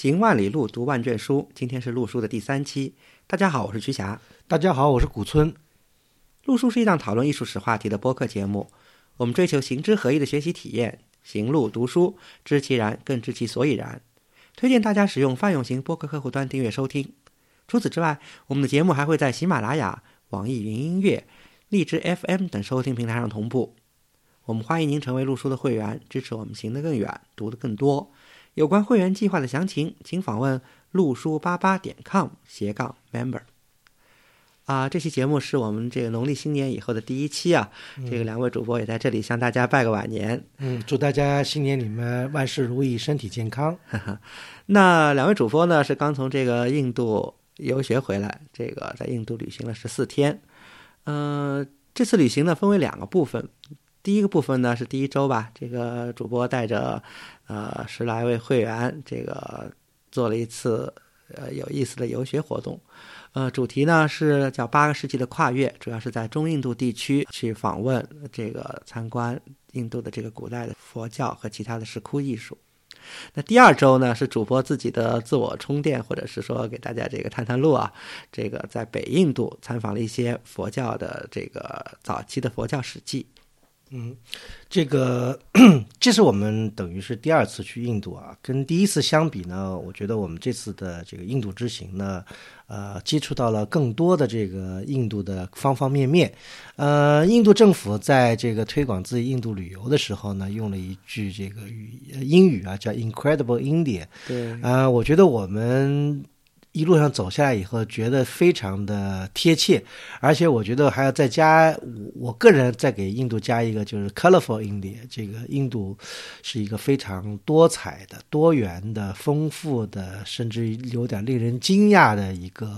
行万里路，读万卷书。今天是陆书的第三期。大家好，我是瞿霞。大家好，我是古村。陆书是一档讨论艺术史话题的播客节目。我们追求行知合一的学习体验，行路读书，知其然，更知其所以然。推荐大家使用泛用型播客客户端订阅收听。除此之外，我们的节目还会在喜马拉雅、网易云音乐、荔枝 FM 等收听平台上同步。我们欢迎您成为陆书的会员，支持我们行得更远，读得更多。有关会员计划的详情，请访问陆书八八点 com 斜杠 member。啊，这期节目是我们这个农历新年以后的第一期啊，这个两位主播也在这里向大家拜个晚年。嗯，祝大家新年里面万事如意，身体健康。那两位主播呢是刚从这个印度游学回来，这个在印度旅行了十四天。嗯，这次旅行呢分为两个部分。第一个部分呢是第一周吧，这个主播带着呃十来位会员，这个做了一次呃有意思的游学活动，呃主题呢是叫八个世纪的跨越，主要是在中印度地区去访问这个参观印度的这个古代的佛教和其他的石窟艺术。那第二周呢是主播自己的自我充电，或者是说给大家这个探探路啊，这个在北印度参访了一些佛教的这个早期的佛教史记。嗯，这个这是我们等于是第二次去印度啊，跟第一次相比呢，我觉得我们这次的这个印度之行呢，呃，接触到了更多的这个印度的方方面面。呃，印度政府在这个推广自己印度旅游的时候呢，用了一句这个语英语啊，叫 “Incredible India”。对，啊，我觉得我们。一路上走下来以后，觉得非常的贴切，而且我觉得还要再加，我个人再给印度加一个，就是 colorful India。这个印度是一个非常多彩的、多元的、丰富的，甚至有点令人惊讶的一个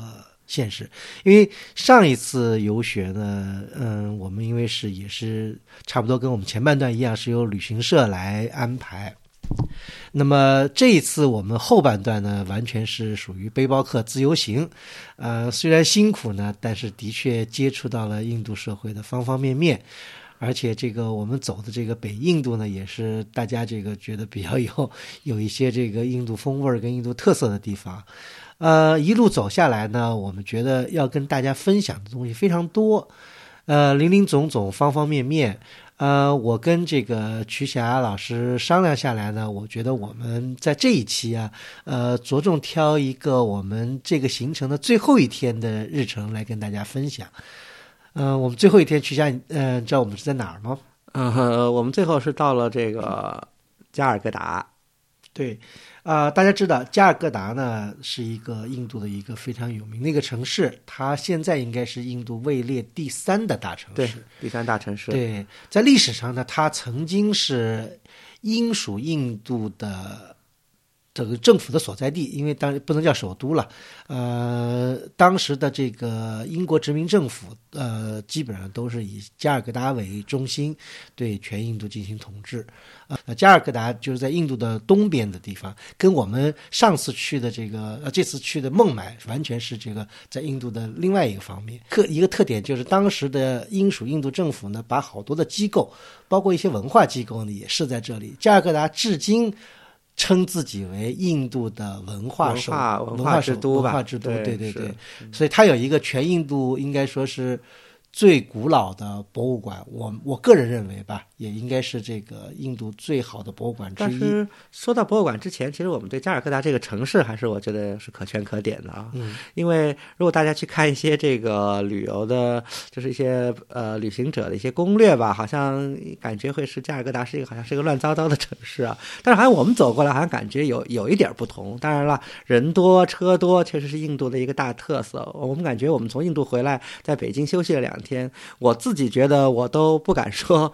现实。因为上一次游学呢，嗯，我们因为是也是差不多跟我们前半段一样，是由旅行社来安排。那么这一次我们后半段呢，完全是属于背包客自由行，呃，虽然辛苦呢，但是的确接触到了印度社会的方方面面，而且这个我们走的这个北印度呢，也是大家这个觉得比较有有一些这个印度风味跟印度特色的地方，呃，一路走下来呢，我们觉得要跟大家分享的东西非常多，呃，林林总总，方方面面。呃，我跟这个瞿霞老师商量下来呢，我觉得我们在这一期啊，呃，着重挑一个我们这个行程的最后一天的日程来跟大家分享。嗯，我们最后一天，瞿霞，嗯，知道我们是在哪儿吗？嗯，我们最后是到了这个加尔各答。对。啊，大家知道加尔各答呢是一个印度的一个非常有名的一个城市，它现在应该是印度位列第三的大城市，第三大城市。对，在历史上呢，它曾经是英属印度的。这个政府的所在地，因为当不能叫首都了，呃，当时的这个英国殖民政府，呃，基本上都是以加尔各答为中心，对全印度进行统治。啊，加尔各答就是在印度的东边的地方，跟我们上次去的这个，呃，这次去的孟买完全是这个在印度的另外一个方面。特一个特点就是，当时的英属印度政府呢，把好多的机构，包括一些文化机构呢，也是在这里。加尔各答至今。称自己为印度的文化首文化之都吧，文化之都，对对对，所以它有一个全印度应该说是。最古老的博物馆，我我个人认为吧，也应该是这个印度最好的博物馆之一。但是说到博物馆之前，其实我们对加尔各答这个城市还是我觉得是可圈可点的啊。嗯，因为如果大家去看一些这个旅游的，就是一些呃旅行者的一些攻略吧，好像感觉会是加尔各答是一个好像是一个乱糟糟的城市啊。但是好像我们走过来，好像感觉有有一点不同。当然了，人多车多确实是印度的一个大特色。我们感觉我们从印度回来，在北京休息了两。天，我自己觉得我都不敢说，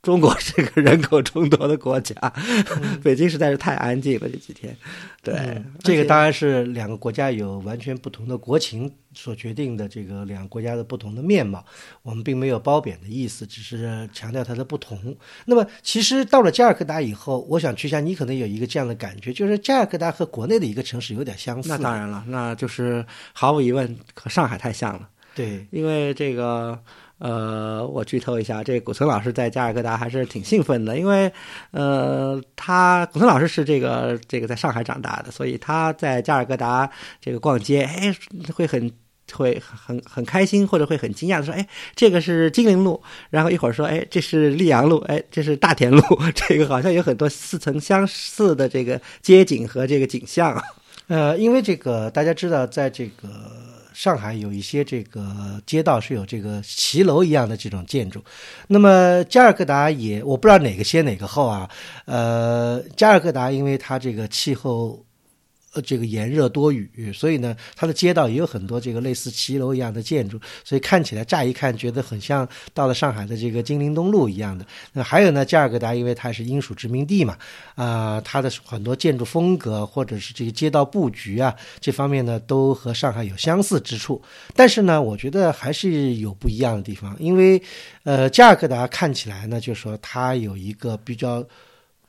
中国是个人口众多的国家，北京实在是太安静了这几天。对，这个当然是两个国家有完全不同的国情所决定的，这个两个国家的不同的面貌，我们并没有褒贬的意思，只是强调它的不同。那么，其实到了加尔各答以后，我想去下，你可能有一个这样的感觉，就是加尔各答和国内的一个城市有点相似。那当然了，那就是毫无疑问和上海太像了。对，因为这个，呃，我剧透一下，这古村老师在加尔各答还是挺兴奋的，因为呃，他古村老师是这个这个在上海长大的，所以他在加尔各答这个逛街，哎，会很。会很很开心，或者会很惊讶的说：“哎，这个是金陵路。”然后一会儿说：“哎，这是溧阳路。”哎，这是大田路。这个好像有很多似曾相似的这个街景和这个景象。呃，因为这个大家知道，在这个上海有一些这个街道是有这个骑楼一样的这种建筑。那么加尔各答也，我不知道哪个先哪个后啊。呃，加尔各答因为它这个气候。这个炎热多雨，所以呢，它的街道也有很多这个类似骑楼一样的建筑，所以看起来乍一看觉得很像到了上海的这个金陵东路一样的。那还有呢，加尔各答因为它是英属殖民地嘛，啊，它的很多建筑风格或者是这个街道布局啊，这方面呢都和上海有相似之处。但是呢，我觉得还是有不一样的地方，因为呃，加尔各答看起来呢，就是说它有一个比较。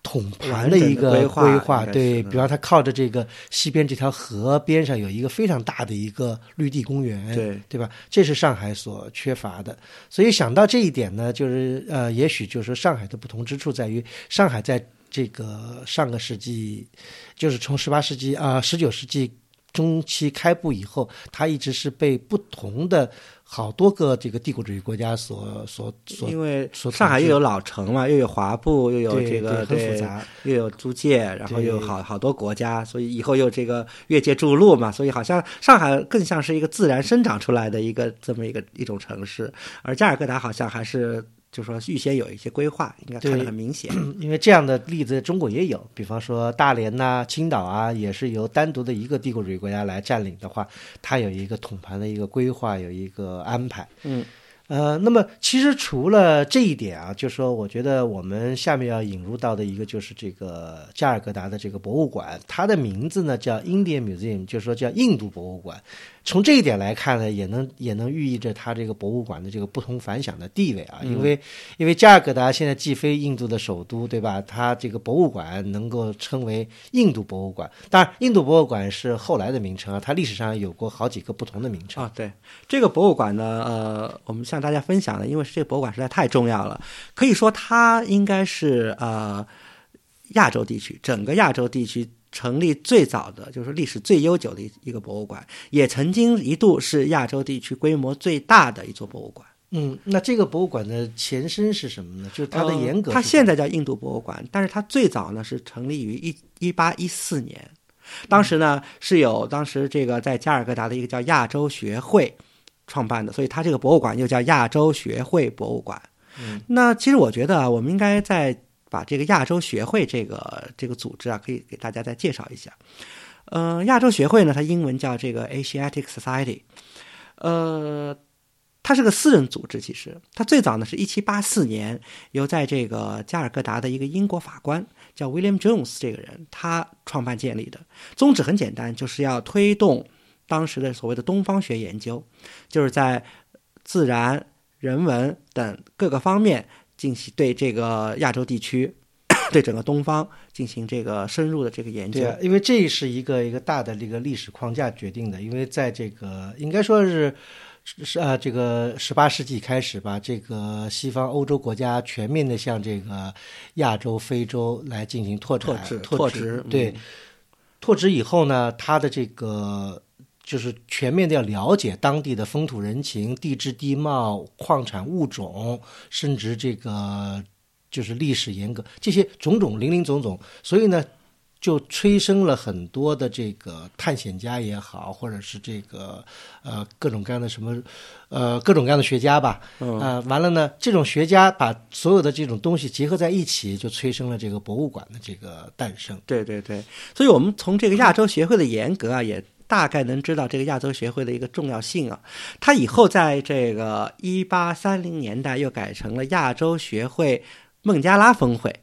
统盘的一个规划，对比方，它靠着这个西边这条河边上有一个非常大的一个绿地公园，对对吧？这是上海所缺乏的。所以想到这一点呢，就是呃，也许就是上海的不同之处在于，上海在这个上个世纪，就是从十八世纪啊十九世纪中期开埠以后，它一直是被不同的。好多个这个帝国主义国家所所所，因为上海又有老城嘛，又有华埠，又有这个很复杂，又有租界，然后又有好好多国家，所以以后又这个越界筑路嘛，所以好像上海更像是一个自然生长出来的一个这么一个一种城市，而加尔各答好像还是。就说预先有一些规划，应该看得很明显。因为这样的例子中国也有，比方说大连呐、青岛啊，也是由单独的一个帝国主义国家来占领的话，它有一个统盘的一个规划，有一个安排。嗯，呃，那么其实除了这一点啊，就说我觉得我们下面要引入到的一个就是这个加尔各答的这个博物馆，它的名字呢叫 Indian Museum，就是说叫印度博物馆。从这一点来看呢，也能也能寓意着它这个博物馆的这个不同凡响的地位啊，因为因为加尔各答现在既非印度的首都，对吧？它这个博物馆能够称为印度博物馆。当然，印度博物馆是后来的名称啊，它历史上有过好几个不同的名称啊。对这个博物馆呢，呃，我们向大家分享的，因为这个博物馆实在太重要了，可以说它应该是呃亚洲地区整个亚洲地区。成立最早的就是历史最悠久的一一个博物馆，也曾经一度是亚洲地区规模最大的一座博物馆。嗯，那这个博物馆的前身是什么呢？就是它的严格。它现在叫印度博物馆，但是它最早呢是成立于一一八一四年，当时呢是有当时这个在加尔各答的一个叫亚洲学会创办的，所以它这个博物馆又叫亚洲学会博物馆。嗯，那其实我觉得啊，我们应该在。把这个亚洲学会这个这个组织啊，可以给大家再介绍一下。呃，亚洲学会呢，它英文叫这个 Asiatic Society。呃，它是个私人组织，其实它最早呢是一七八四年由在这个加尔各答的一个英国法官叫 William Jones 这个人他创办建立的。宗旨很简单，就是要推动当时的所谓的东方学研究，就是在自然、人文等各个方面。进行对这个亚洲地区，对整个东方进行这个深入的这个研究。对，因为这是一个一个大的这个历史框架决定的。因为在这个应该说是是啊，这个十八世纪开始吧，这个西方欧洲国家全面的向这个亚洲、非洲来进行拓展、拓殖。对，拓殖以后呢，它的这个。就是全面的要了解当地的风土人情、地质地貌、矿产物种，甚至这个就是历史严格这些种种零零总总，所以呢，就催生了很多的这个探险家也好，或者是这个呃各种各样的什么呃各种各样的学家吧，啊，完了呢，这种学家把所有的这种东西结合在一起，就催生了这个博物馆的这个诞生。对对对，所以我们从这个亚洲协会的严格啊，也。大概能知道这个亚洲学会的一个重要性啊，它以后在这个一八三零年代又改成了亚洲学会孟加拉峰会，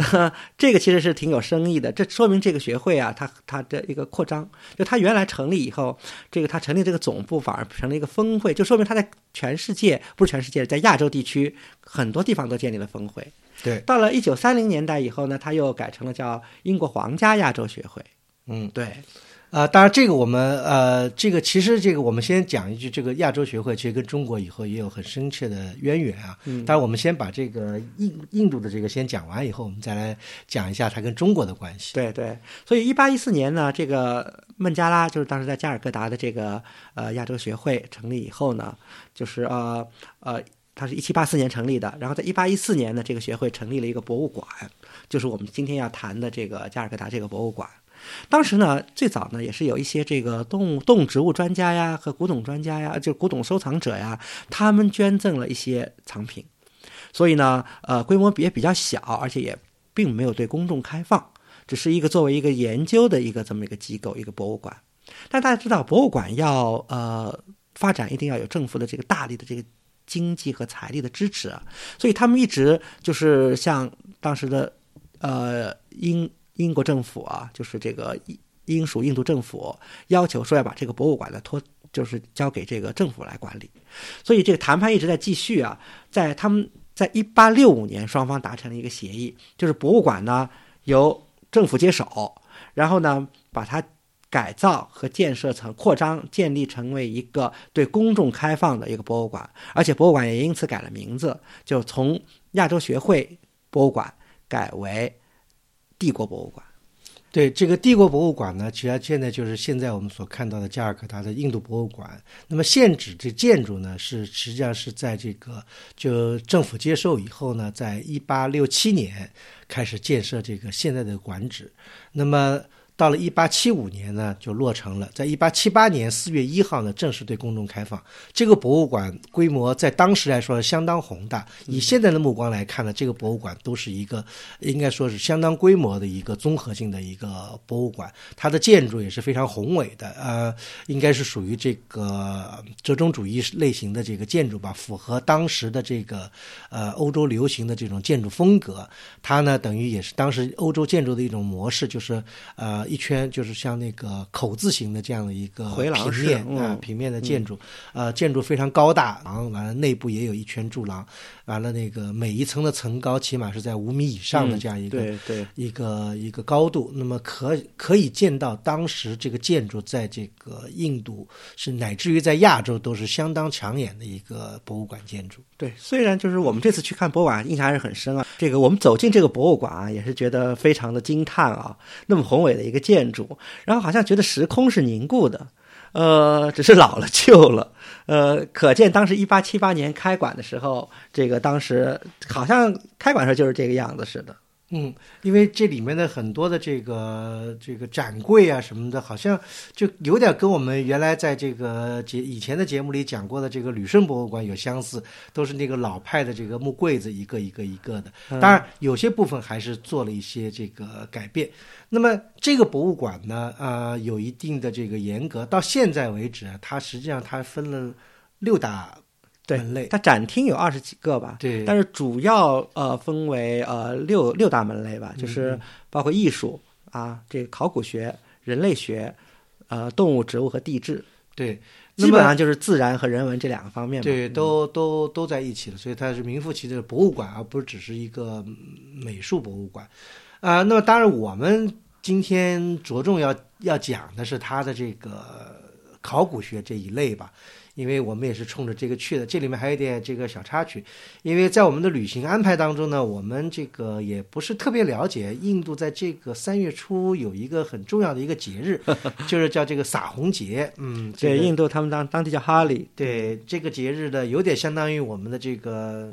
这个其实是挺有深意的。这说明这个学会啊，它它的一个扩张，就它原来成立以后，这个它成立这个总部反而成了一个峰会，就说明它在全世界不是全世界，在亚洲地区很多地方都建立了峰会。对，到了一九三零年代以后呢，它又改成了叫英国皇家亚洲学会。嗯，对。呃，当然这个我们呃，这个其实这个我们先讲一句，这个亚洲学会其实跟中国以后也有很深切的渊源啊。嗯，当然我们先把这个印印度的这个先讲完以后，我们再来讲一下它跟中国的关系。对对，所以一八一四年呢，这个孟加拉就是当时在加尔各答的这个呃亚洲学会成立以后呢，就是呃呃，它是一七八四年成立的，然后在一八一四年呢，这个学会成立了一个博物馆，就是我们今天要谈的这个加尔各答这个博物馆。当时呢，最早呢也是有一些这个动物动植物专家呀和古董专家呀，就古董收藏者呀，他们捐赠了一些藏品，所以呢，呃，规模也比较小，而且也并没有对公众开放，只是一个作为一个研究的一个这么一个机构，一个博物馆。但大家知道，博物馆要呃发展，一定要有政府的这个大力的这个经济和财力的支持，所以他们一直就是像当时的呃英。英国政府啊，就是这个英属印度政府要求说要把这个博物馆呢托，就是交给这个政府来管理，所以这个谈判一直在继续啊。在他们在一八六五年，双方达成了一个协议，就是博物馆呢由政府接手，然后呢把它改造和建设成扩张，建立成为一个对公众开放的一个博物馆，而且博物馆也因此改了名字，就从亚洲学会博物馆改为。帝国博物馆，对这个帝国博物馆呢，其实现在就是现在我们所看到的加尔各答的印度博物馆。那么现址这建筑呢，是实际上是在这个就政府接受以后呢，在一八六七年开始建设这个现在的馆址。那么到了一八七五年呢，就落成了。在一八七八年四月一号呢，正式对公众开放。这个博物馆规模在当时来说相当宏大。以现在的目光来看呢，这个博物馆都是一个应该说是相当规模的一个综合性的一个博物馆。它的建筑也是非常宏伟的，呃，应该是属于这个折中主义类型的这个建筑吧，符合当时的这个呃欧洲流行的这种建筑风格。它呢，等于也是当时欧洲建筑的一种模式，就是呃。一圈就是像那个口字形的这样的一个平面啊，平面的建筑，呃，建筑非常高大，然后完了内部也有一圈柱廊，完了那个每一层的层高起码是在五米以上的这样一个对对。一个一个高度，那么可可以见到当时这个建筑在这个印度是乃至于在亚洲都是相当抢眼的一个博物馆建筑。对，虽然就是我们这次去看博物馆印象还是很深啊，这个我们走进这个博物馆啊，也是觉得非常的惊叹啊，那么宏伟的一个建筑，然后好像觉得时空是凝固的，呃，只是老了旧了，呃，可见当时一八七八年开馆的时候，这个当时好像开馆时候就是这个样子似的。嗯，因为这里面的很多的这个这个展柜啊什么的，好像就有点跟我们原来在这个节以前的节目里讲过的这个旅顺博物馆有相似，都是那个老派的这个木柜子，一个一个一个的。当然，有些部分还是做了一些这个改变。那么这个博物馆呢，啊，有一定的这个严格。到现在为止，它实际上它分了六大。门类，它展厅有二十几个吧？对，但是主要呃分为呃六六大门类吧，就是包括艺术啊，这个考古学、人类学、呃动物、植物和地质。对，基本上就是自然和人文这两个方面。对，都都都在一起了，所以它是名副其实的博物馆，而不是只是一个美术博物馆。啊，那么当然我们今天着重要要讲的是它的这个考古学这一类吧。因为我们也是冲着这个去的，这里面还有一点这个小插曲，因为在我们的旅行安排当中呢，我们这个也不是特别了解印度在这个三月初有一个很重要的一个节日，就是叫这个撒红节。嗯，对，印度他们当当地叫哈利。对，这个节日呢，有点相当于我们的这个。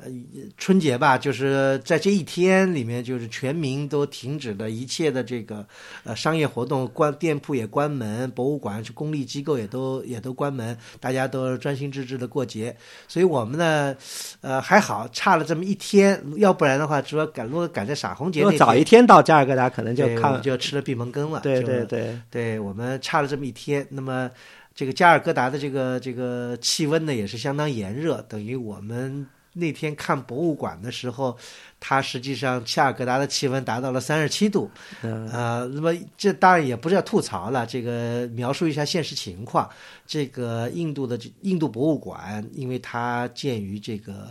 呃，春节吧，就是在这一天里面，就是全民都停止了一切的这个呃商业活动，关店铺也关门，博物馆是公立机构也都也都关门，大家都专心致志的过节。所以我们呢，呃还好，差了这么一天，要不然的话，主要赶如果赶在撒红节那早一天到加尔各答，可能就看就吃了闭门羹了。对对对，对我们差了这么一天，那么这个加尔各答的这个这个气温呢，也是相当炎热，等于我们。那天看博物馆的时候，它实际上恰尔格达的气温达到了三十七度，呃，那么这当然也不是要吐槽了，这个描述一下现实情况。这个印度的印度博物馆，因为它建于这个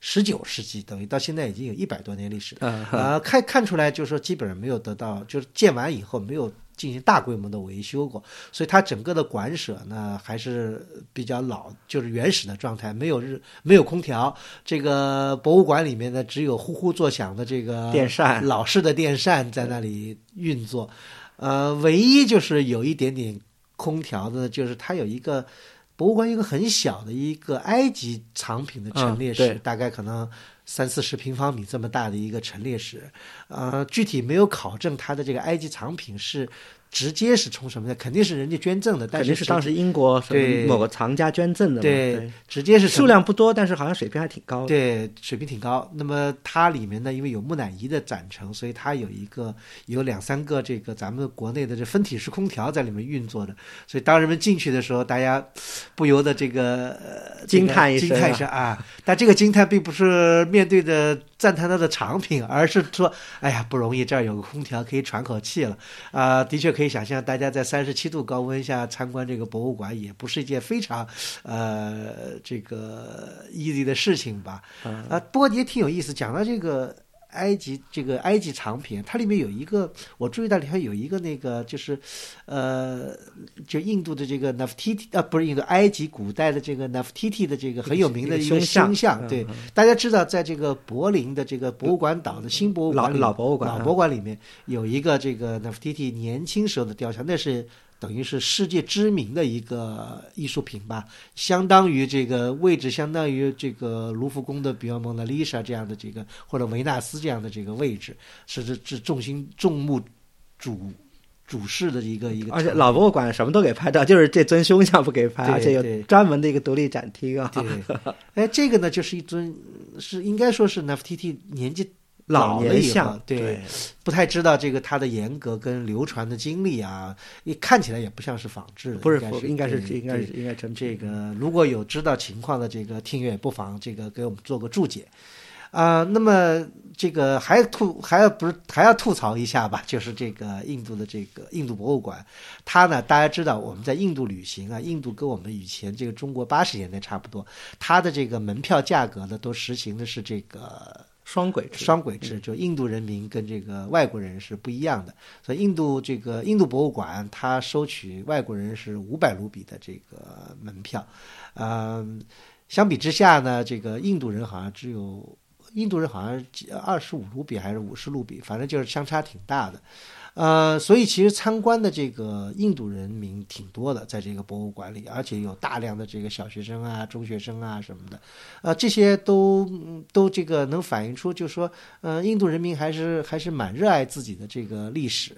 十九世纪，等于到现在已经有一百多年历史，呃，看看出来就是说基本上没有得到，就是建完以后没有。进行大规模的维修过，所以它整个的馆舍呢还是比较老，就是原始的状态，没有日没有空调。这个博物馆里面呢，只有呼呼作响的这个电扇，老式的电扇在那里运作。呃，唯一就是有一点点空调的，就是它有一个博物馆有一个很小的一个埃及藏品的陈列室，大概可能。三四十平方米这么大的一个陈列室，呃，具体没有考证它的这个埃及藏品是。直接是从什么的？肯定是人家捐赠的，肯定是当时英国某个藏家捐赠的。对，直接是数量不多，但是好像水平还挺高。对，水平挺高。那么它里面呢，因为有木乃伊的展成，所以它有一个有两三个这个咱们国内的这分体式空调在里面运作的。所以当人们进去的时候，大家不由得这个惊叹一声，惊叹一声啊！但这个惊叹并不是面对着赞叹它的藏品，而是说，哎呀，不容易，这儿有个空调可以喘口气了啊！的确。可以想象，大家在三十七度高温下参观这个博物馆，也不是一件非常，呃，这个 easy 的事情吧？啊，不过也挺有意思。讲到这个埃及，这个埃及藏品，它里面有一个，我注意到里头有一个那个，就是，呃，就印度的这个 Nefertiti 啊，不是印度，埃及古代的这个 Nefertiti 的这个很有名的一个胸像。对，大家知道，在这个柏林的这个博物馆岛的新博物馆老博物馆老博物馆里面有一个这个 Nefertiti 年轻时候的雕像，那是。等于是世界知名的一个艺术品吧，相当于这个位置，相当于这个卢浮宫的，比方蒙娜丽莎这样的这个，或者维纳斯这样的这个位置，是这这众星众目主主事的一个一个。而且老博物馆什么都给拍照，就是这尊胸像不给拍，而且有专门的一个独立展厅啊。对，哎，这个呢就是一尊，是应该说是 Nefertiti 年纪。老年像对，不太知道这个它的严格跟流传的经历啊，一看起来也不像是仿制的，不是应该是应该是应该成这个。如果有知道情况的这个听友，不妨这个给我们做个注解啊。那么这个还吐还要不是还要吐槽一下吧？就是这个印度的这个印度博物馆，它呢大家知道我们在印度旅行啊，印度跟我们以前这个中国八十年代差不多，它的这个门票价格呢都实行的是这个。双轨制，双轨制，就印度人民跟这个外国人是不一样的。所以印度这个印度博物馆，它收取外国人是五百卢比的这个门票。嗯，相比之下呢，这个印度人好像只有印度人好像二十五卢比还是五十卢比，反正就是相差挺大的。呃，所以其实参观的这个印度人民挺多的，在这个博物馆里，而且有大量的这个小学生啊、中学生啊什么的，呃，这些都都这个能反映出，就是说，呃，印度人民还是还是蛮热爱自己的这个历史，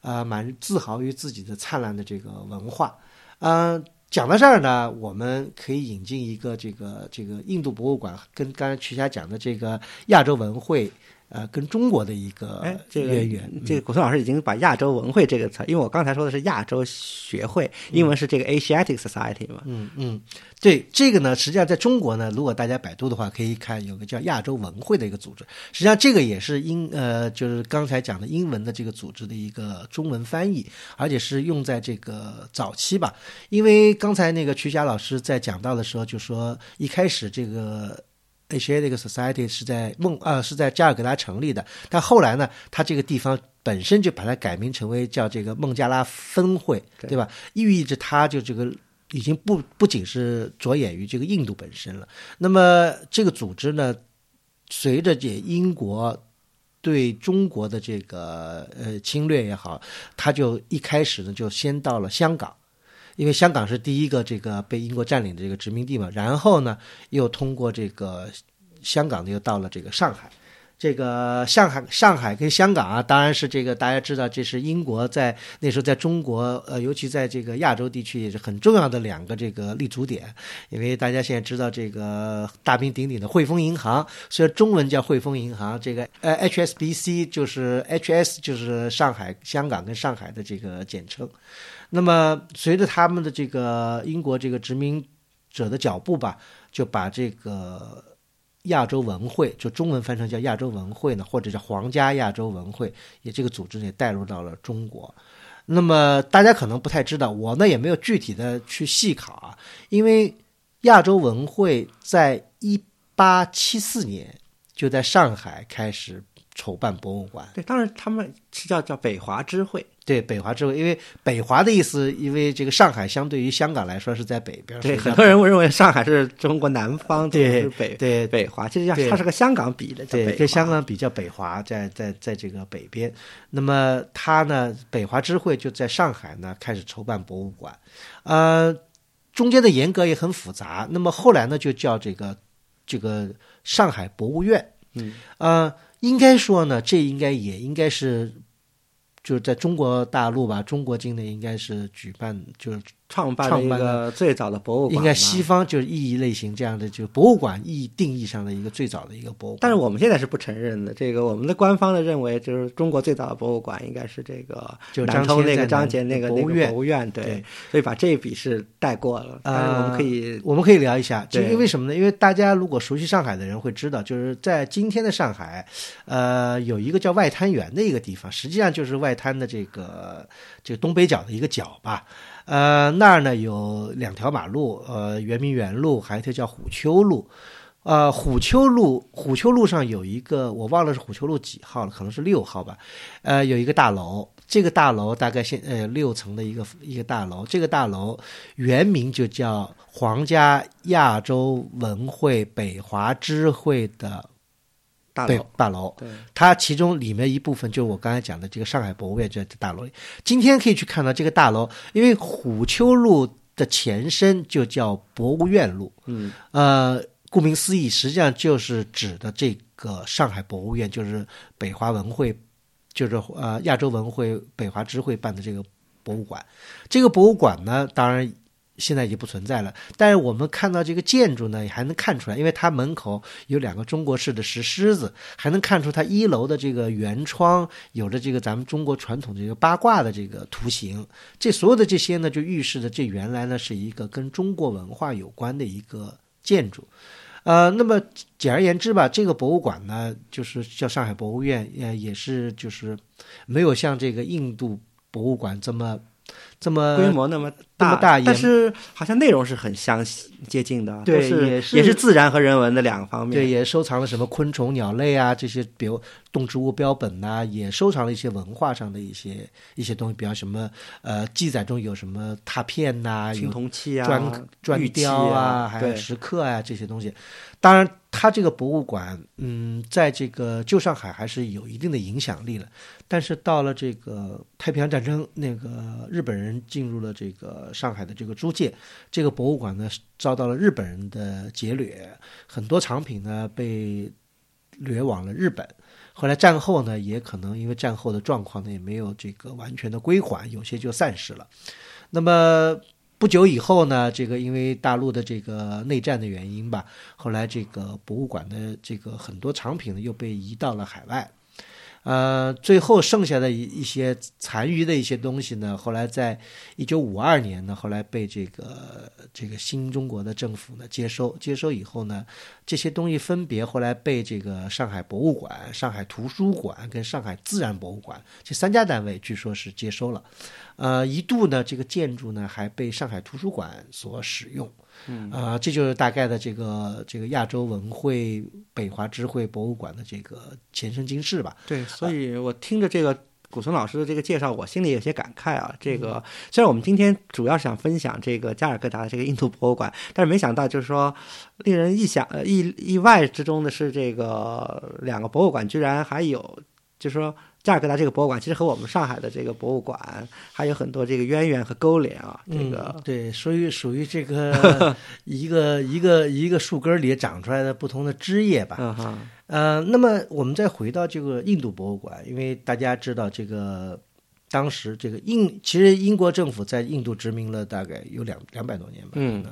呃，蛮自豪于自己的灿烂的这个文化。嗯，讲到这儿呢，我们可以引进一个这个这个印度博物馆，跟刚才曲霞讲的这个亚洲文会。呃，跟中国的一个渊源，这个古松老师已经把亚洲文会这个词，因为我刚才说的是亚洲学会，英文是这个 Asiatic Society 嘛。嗯嗯，对，这个呢，实际上在中国呢，如果大家百度的话，可以看有个叫亚洲文会的一个组织，实际上这个也是英呃，就是刚才讲的英文的这个组织的一个中文翻译，而且是用在这个早期吧，因为刚才那个曲霞老师在讲到的时候就说，一开始这个。Asiatic Society 是在孟啊是在加尔各答成立的，但后来呢，它这个地方本身就把它改名成为叫这个孟加拉分会，对吧？寓意着它就这个已经不不仅是着眼于这个印度本身了。那么这个组织呢，随着这英国对中国的这个呃侵略也好，它就一开始呢就先到了香港。因为香港是第一个这个被英国占领的这个殖民地嘛，然后呢，又通过这个香港呢，又到了这个上海。这个上海、上海跟香港啊，当然是这个大家知道，这是英国在那时候在中国，呃，尤其在这个亚洲地区也是很重要的两个这个立足点。因为大家现在知道这个大名鼎鼎的汇丰银行，虽然中文叫汇丰银行，这个呃 HSBC 就是 HS 就是上海、香港跟上海的这个简称。那么，随着他们的这个英国这个殖民者的脚步吧，就把这个亚洲文会，就中文翻成叫亚洲文会呢，或者叫皇家亚洲文会，也这个组织也带入到了中国。那么大家可能不太知道，我呢也没有具体的去细考啊，因为亚洲文会在一八七四年就在上海开始筹办博物馆。对，当然他们是叫叫北华知会。对，北华知会，因为北华的意思，因为这个上海相对于香港来说是在北边，对，很多人认为上海是中国南方，对是北对北华，其实叫它是个香港比的，对，跟香港比较，北华在在在这个北边。那么他呢，北华知会就在上海呢开始筹办博物馆，呃，中间的严格也很复杂。那么后来呢，就叫这个这个上海博物院。嗯，呃，应该说呢，这应该也应该是。就是在中国大陆吧，中国境内应该是举办，就是创办了一个最早的博物馆，应该西方就是意义类型这样的，就博物馆意义定义上的一个最早的一个博物馆。但是我们现在是不承认的。这个我们的官方的认为，就是中国最早的博物馆应该是这个就南通那个张张杰那个那个博物院博物院，对所以把这一笔是带过了。但是我们可以，我们可以聊一下，就对因为什么呢？因为大家如果熟悉上海的人会知道，就是在今天的上海，呃，有一个叫外滩源的一个地方，实际上就是外滩的这个这个东北角的一个角吧。呃，那儿呢有两条马路，呃，圆明园路，还有一条叫虎丘路。呃，虎丘路，虎丘路上有一个，我忘了是虎丘路几号了，可能是六号吧。呃，有一个大楼，这个大楼大概现呃六层的一个一个大楼，这个大楼原名就叫皇家亚洲文会北华知会的大楼大楼。对它其中里面一部分就是我刚才讲的这个上海博物院就在这大楼里。今天可以去看到这个大楼，因为虎丘路的前身就叫博物院路，嗯，呃，顾名思义，实际上就是指的这个上海博物院，就是北华文会，就是呃亚洲文会北华支会办的这个博物馆。这个博物馆呢，当然现在已经不存在了，但是我们看到这个建筑呢，也还能看出来，因为它门口有两个中国式的石狮子，还能看出它一楼的这个圆窗有着这个咱们中国传统的这个八卦的这个图形。这所有的这些呢，就预示着这原来呢是一个跟中国文化有关的一个建筑。呃，那么简而言之吧，这个博物馆呢，就是叫上海博物院，呃，也是就是没有像这个印度博物馆这么这么规模那么这么大但是好像内容是很相接近的，对是也是也是自然和人文的两个方面。对，也收藏了什么昆虫、鸟类啊这些，比如动植物标本呐、也收藏了一些文化上的一些一些东西，比方什么呃记载中有什么拓片呐、青铜器啊、砖砖玉雕啊，还有石刻啊这些东西。当然，它这个博物馆，嗯，在这个旧上海还是有一定的影响力了。但是到了这个太平洋战争，那个日本人进入了这个上海的这个租界，这个博物馆呢遭到了日本人的劫掠，很多藏品呢被掠往了日本。后来战后呢，也可能因为战后的状况呢，也没有这个完全的归还，有些就散失了。那么不久以后呢，这个因为大陆的这个内战的原因吧，后来这个博物馆的这个很多藏品呢又被移到了海外。呃，最后剩下的一一些残余的一些东西呢，后来在一九五二年呢，后来被这个这个新中国的政府呢接收，接收以后呢，这些东西分别后来被这个上海博物馆、上海图书馆跟上海自然博物馆这三家单位，据说是接收了。呃，一度呢，这个建筑呢还被上海图书馆所使用。嗯，啊、这就是大概的这个这个亚洲文会北华知会博物馆的这个前生今世吧。对，所以我听着这个古村老师的这个介绍，我心里有些感慨啊。这个虽然我们今天主要是想分享这个加尔各答的这个印度博物馆，但是没想到就是说，令人意想呃意意外之中的是，这个两个博物馆居然还有，就是说。加尔各答这个博物馆其实和我们上海的这个博物馆还有很多这个渊源和勾连啊。这个、嗯、对，属于属于这个 一个一个一个树根里长出来的不同的枝叶吧。嗯那么我们再回到这个印度博物馆，因为大家知道这个当时这个印其实英国政府在印度殖民了大概有两两百多年吧。嗯，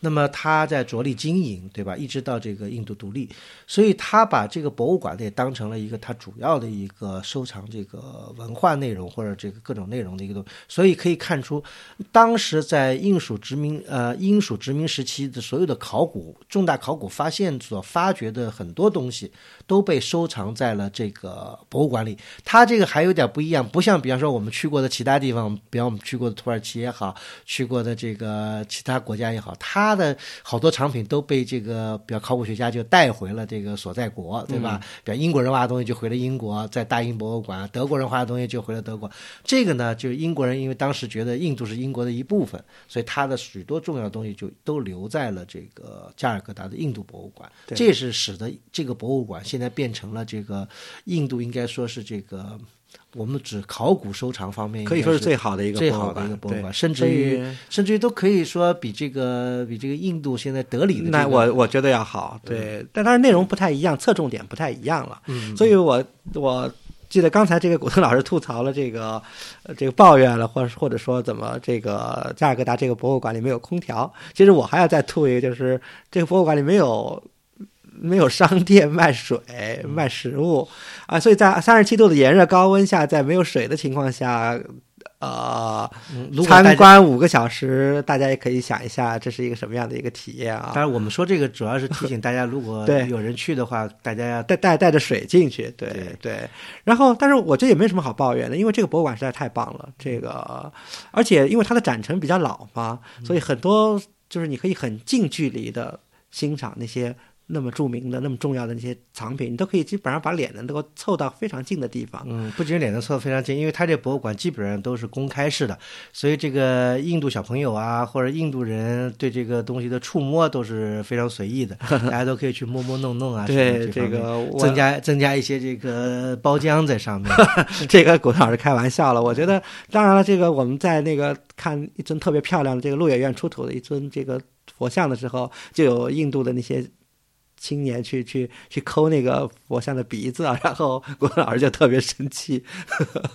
那么他在着力经营，对吧？一直到这个印度独立，所以他把这个博物馆也当成了一个他主要的一个收藏这个文化内容或者这个各种内容的一个东西。所以可以看出，当时在英属殖民呃英属殖民时期的所有的考古重大考古发现所发掘的很多东西，都被收藏在了这个博物馆里。它这个还有点不一样，不像比方说我们。去过的其他地方，比方我们去过的土耳其也好，去过的这个其他国家也好，它的好多藏品都被这个比较考古学家就带回了这个所在国，对吧？比方英国人挖的东西就回了英国，在大英博物馆；德国人挖的东西就回了德国。这个呢，就是英国人因为当时觉得印度是英国的一部分，所以他的许多重要的东西就都留在了这个加尔各答的印度博物馆。对这也是使得这个博物馆现在变成了这个印度应该说是这个我们指考古收藏方面可以说是最好的一个最好的博物馆对一个博物馆，甚至于甚至于都可以说比这个比这个印度现在德里的、这个、那我我觉得要好，对，但当然内容不太一样，侧重点不太一样了。嗯所以我我记得刚才这个古腾老师吐槽了这个呃这个抱怨了，或者或者说怎么这个加尔各答这个博物馆里没有空调。其实我还要再吐一个，就是这个博物馆里没有。没有商店卖水、卖食物啊，所以在三十七度的炎热高温下，在没有水的情况下，呃，参观五个小时，大家也可以想一下，这是一个什么样的一个体验啊？当然，我们说这个主要是提醒大家，如果对有人去的话，大家要带带带着水进去，对对对。然后，但是我觉得也没什么好抱怨的，因为这个博物馆实在太棒了。这个，而且因为它的展陈比较老嘛，所以很多就是你可以很近距离的欣赏那些那么著名的、那么重要的那些藏品，你都可以基本上把脸能够凑到非常近的地方。嗯，不仅脸能凑得非常近，因为它这博物馆基本上都是公开式的，所以这个印度小朋友啊，或者印度人对这个东西的触摸都是非常随意的，大家都可以去摸摸弄弄啊。对这个增加增加一些这个包浆在上面。这个古老师开玩笑了，我觉得，当然了，这个我们在那个看一尊特别漂亮的这个鹿野苑出土的一尊这个佛像的时候，就有印度的那些青年去去去抠那个佛像的鼻子啊，然后 郭老师就特别生气。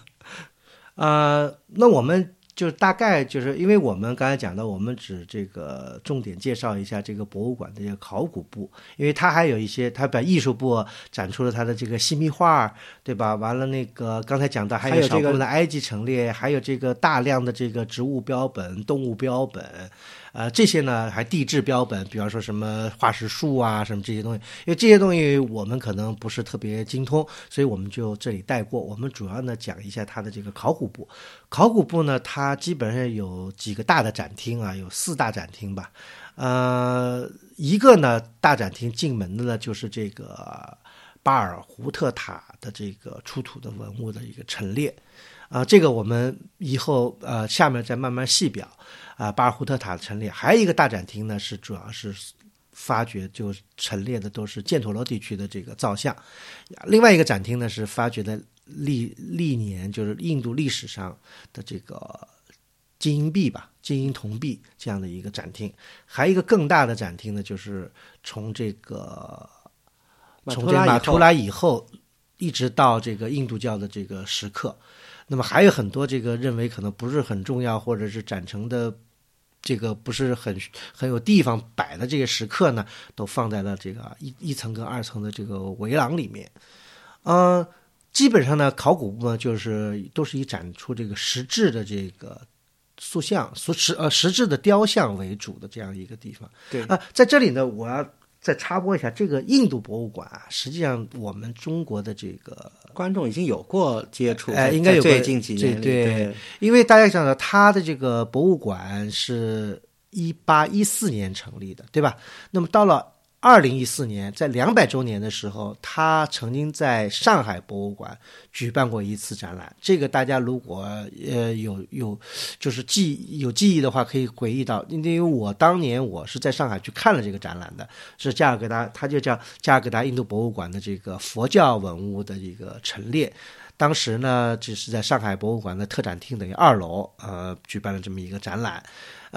呃，那我们就大概就是因为我们刚才讲到，我们只这个重点介绍一下这个博物馆的这个考古部，因为它还有一些，它把艺术部展出了它的这个细密画，对吧？完了那个刚才讲到还还有这个少部分的埃及陈列，还有这个大量的这个植物标本、动物标本。呃，这些呢还地质标本，比方说什么化石树啊，什么这些东西，因为这些东西我们可能不是特别精通，所以我们就这里带过。我们主要呢讲一下它的这个考古部。考古部呢，它基本上有几个大的展厅啊，有四大展厅吧。呃，一个呢大展厅进门的呢就是这个巴尔胡特塔的这个出土的文物的一个陈列。啊、这个我们以后呃下面再慢慢细表。啊，巴尔胡特塔的陈列，还有一个大展厅呢，是主要是发掘就陈列的都是犍陀罗地区的这个造像，另外一个展厅呢是发掘的历历年就是印度历史上的这个金银币吧，金银铜币这样的一个展厅，还有一个更大的展厅呢，就是从这个从这图拉以后马图拉以后，一直到这个印度教的这个石刻，那么还有很多这个认为可能不是很重要，或者是展成的这个不是很很有地方摆的这个石刻呢，都放在了这个一一层跟二层的这个围廊里面。嗯、基本上呢，考古部呢就是都是以展出这个实质的这个塑像、所实呃实质的雕像为主的这样一个地方。对啊、在这里呢，我要再插播一下，这个印度博物馆啊，实际上我们中国的这个观众已经有过接触，在哎应该有过最近几年里对对因为大家想到他的这个博物馆是一八一四年成立的，对吧？那么到了二零一四年，在两百周年的时候，他曾经在上海博物馆举办过一次展览。这个大家如果呃有有就是记有记忆的话，可以回忆到，因为我当年我是在上海去看了这个展览的，是加尔各答，它就叫加尔各答印度博物馆的这个佛教文物的一个陈列。当时呢，只是在上海博物馆的特展厅等于二楼，呃，举办了这么一个展览，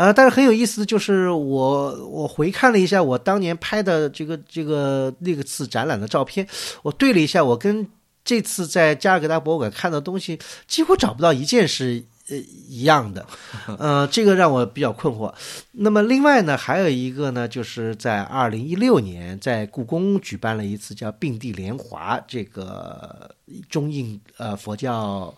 呃，但是很有意思的就是我我回看了一下我当年拍的这个这个那个次展览的照片，我对了一下，我跟这次在加尔各答博物馆看到的东西几乎找不到一件是呃一样的，呃，这个让我比较困惑。那么另外呢，还有一个呢，就是在二零一六年在故宫举办了一次叫“并蒂莲华”这个中印呃佛教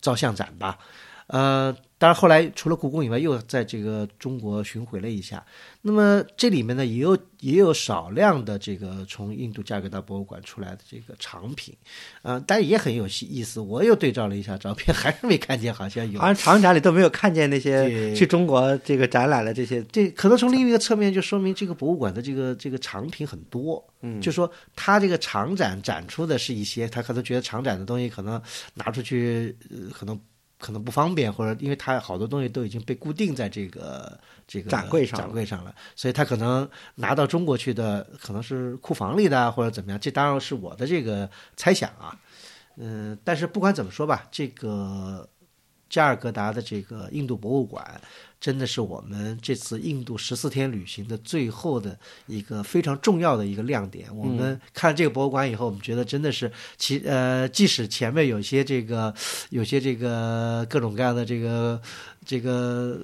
照相展吧。呃，当然后来除了故宫以外，又在这个中国巡回了一下。那么这里面呢，也有也有少量的这个从印度加尔各答博物馆出来的这个藏品，呃，但也很有意思。我又对照了一下照片，还是没看见，好像有，好像长展里都没有看见那些去中国这个展览的这些。这可能从另一个侧面就说明这个博物馆的这个这个藏品很多，嗯，就说他这个长展展出的是一些，他可能觉得长展的东西可能拿出去，呃，可能可能不方便，或者因为他好多东西都已经被固定在这个这个展柜上展柜上了，所以他可能拿到中国去的可能是库房里的或者怎么样，这当然是我的这个猜想啊，嗯，但是不管怎么说吧，这个加尔各答的这个印度博物馆。真的是我们这次印度十四天旅行的最后的一个非常重要的一个亮点。我们看这个博物馆以后，我们觉得真的是其呃，即使前面有些这个有些这个各种各样的这个这个、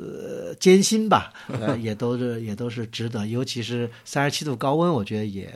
呃艰辛吧，呃，也都是也都是值得。尤其是三十七度高温，我觉得也。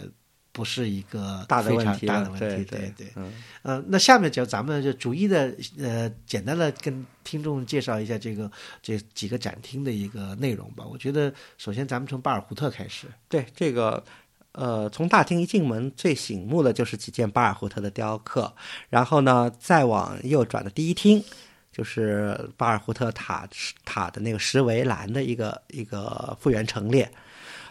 不是一个大的问题大的问题，对对对。嗯呃，那下面就咱们就逐一的呃，简单的跟听众介绍一下这个这几个展厅的一个内容吧。我觉得首先咱们从巴尔胡特开始，对这个，呃，从大厅一进门，最醒目的就是几件巴尔胡特的雕刻，然后呢，再往右转的第一厅，就是巴尔胡特塔塔的那个石围栏的一个一个复原陈列。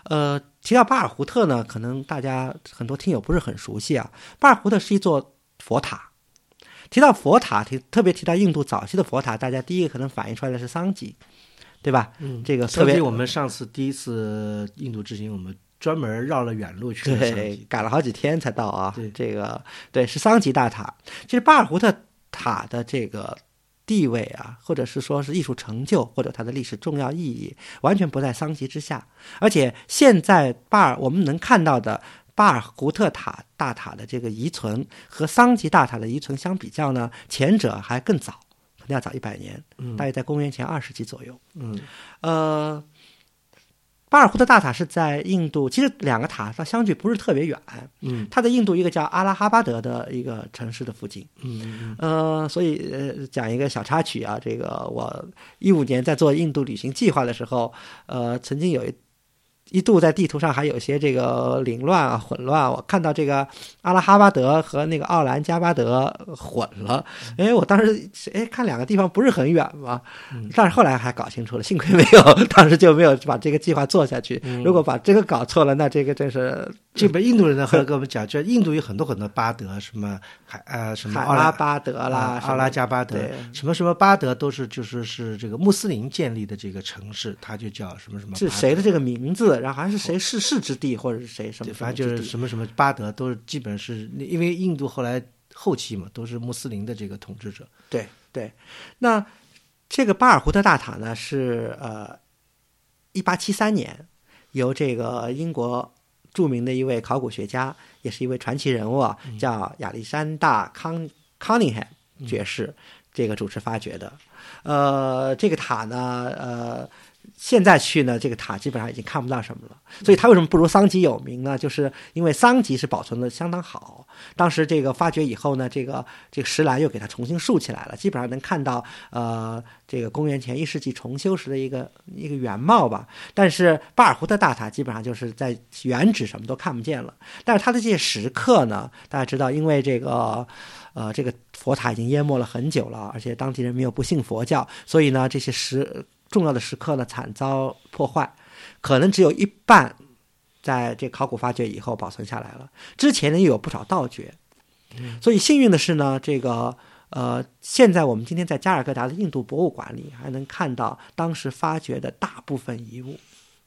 呃，提到巴尔胡特呢，可能大家很多听友不是很熟悉啊。巴尔胡特是一座佛塔。提到佛塔，提特别提到印度早期的佛塔，大家第一个可能反映出来的是桑吉，对吧？嗯这个特别我们上次第一次印度之行，我们专门绕了远路去了对吉，赶了好几天才到啊。对这个对是桑吉大塔。其实巴尔胡特塔的这个地位啊，或者是说是艺术成就，或者它的历史重要意义，完全不在桑吉之下。而且现在巴尔我们能看到的巴尔胡特塔大塔的这个遗存和桑吉大塔的遗存相比较呢，前者还更早，可能要早一百年，大约在公元前二世纪左右。嗯呃，巴尔胡特大塔是在印度，其实两个塔它相距不是特别远，嗯它在印度一个叫阿拉哈巴德的一个城市的附近。嗯呃，所以呃，讲一个小插曲啊，这个我一五年在做印度旅行计划的时候，呃，曾经有一一度在地图上还有些这个凌乱啊、混乱啊，我看到这个阿拉哈巴德和那个奥兰加巴德混了，哎，我当时哎看两个地方不是很远嘛，但是后来还搞清楚了，幸亏没有，当时就没有把这个计划做下去。如果把这个搞错了，那这个真是这边印度人呢，后来跟我们讲，就印度有很多很多巴德，什么海呃什么海奥拉拉巴德啦啊，什么奥拉加巴德，什么什么巴德都是就是是这个穆斯林建立的这个城市，它就叫什么什么是谁的这个名字，然后还是谁逝世之地，或者是谁什么反正就是什么什么巴德都是基本是因为印度后来后期嘛都是穆斯林的这个统治者，对对。那这个巴尔胡特大塔呢，是呃，一八七三年由这个英国著名的一位考古学家，也是一位传奇人物啊，叫亚历山大康康宁汉爵士，这个主持发掘的。呃，这个塔呢，呃。现在去呢，这个塔基本上已经看不到什么了。所以它为什么不如桑吉有名呢？就是因为桑吉是保存的相当好。当时这个发掘以后呢，这个这个石栏又给它重新竖起来了，基本上能看到呃这个公元前一世纪重修时的一个一个原貌吧。但是巴尔胡特大塔基本上就是在原址什么都看不见了。但是它的这些石刻呢，大家知道，因为这个。呃，这个佛塔已经淹没了很久了，而且当地人民又不信佛教，所以呢，这些石重要的时刻呢惨遭破坏，可能只有一半在这考古发掘以后保存下来了。之前呢又有不少盗掘，所以幸运的是呢，这个呃，现在我们今天在加尔各答的印度博物馆里还能看到当时发掘的大部分遗物。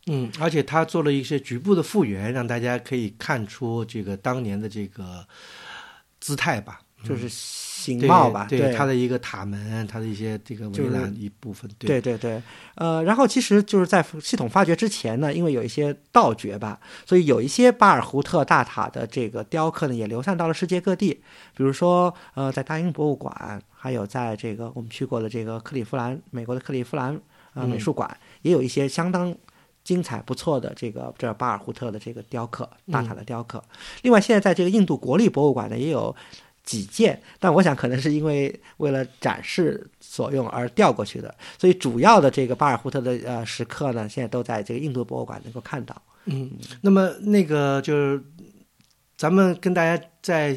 嗯，而且他做了一些局部的复原，让大家可以看出这个当年的这个姿态吧。就是形貌吧，对它的一个塔门，它的一些这个围就是栏一部分，对对对，呃，然后其实就是在系统发掘之前呢，因为有一些盗掘吧，所以有一些巴尔胡特大塔的这个雕刻呢，也流散到了世界各地。比如说，呃，在大英博物馆，还有在这个我们去过的这个克利夫兰，美国的克利夫兰呃美术馆，也有一些相当精彩不错的这个这巴尔胡特的这个雕刻，大塔的雕刻。另外，现在在这个印度国立博物馆呢，也有。几件，但我想可能是因为为了展示所用而调过去的，所以主要的这个巴尔胡特的呃石刻呢，现在都在这个印度博物馆能够看到。嗯，那么那个就是咱们跟大家再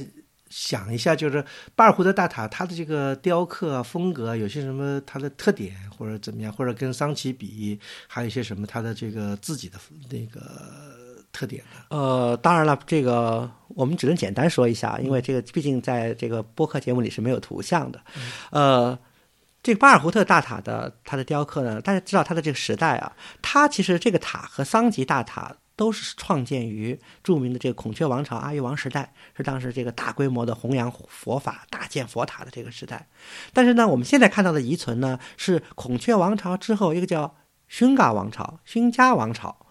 想一下，就是巴尔胡特大塔它的这个雕刻啊风格啊有些什么它的特点或者怎么样，或者跟桑奇比还有一些什么它的这个自己的那个特点呢？呃，当然了，这个我们只能简单说一下，因为这个毕竟在这个播客节目里是没有图像的。呃，这个巴尔胡特大塔的它的雕刻呢，大家知道它的这个时代啊，它其实这个塔和桑吉大塔都是创建于著名的这个孔雀王朝阿育王时代，是当时这个大规模的弘扬佛法、大建佛塔的这个时代。但是呢，我们现在看到的遗存呢，是孔雀王朝之后一个叫勋嘎王朝、勋加王朝。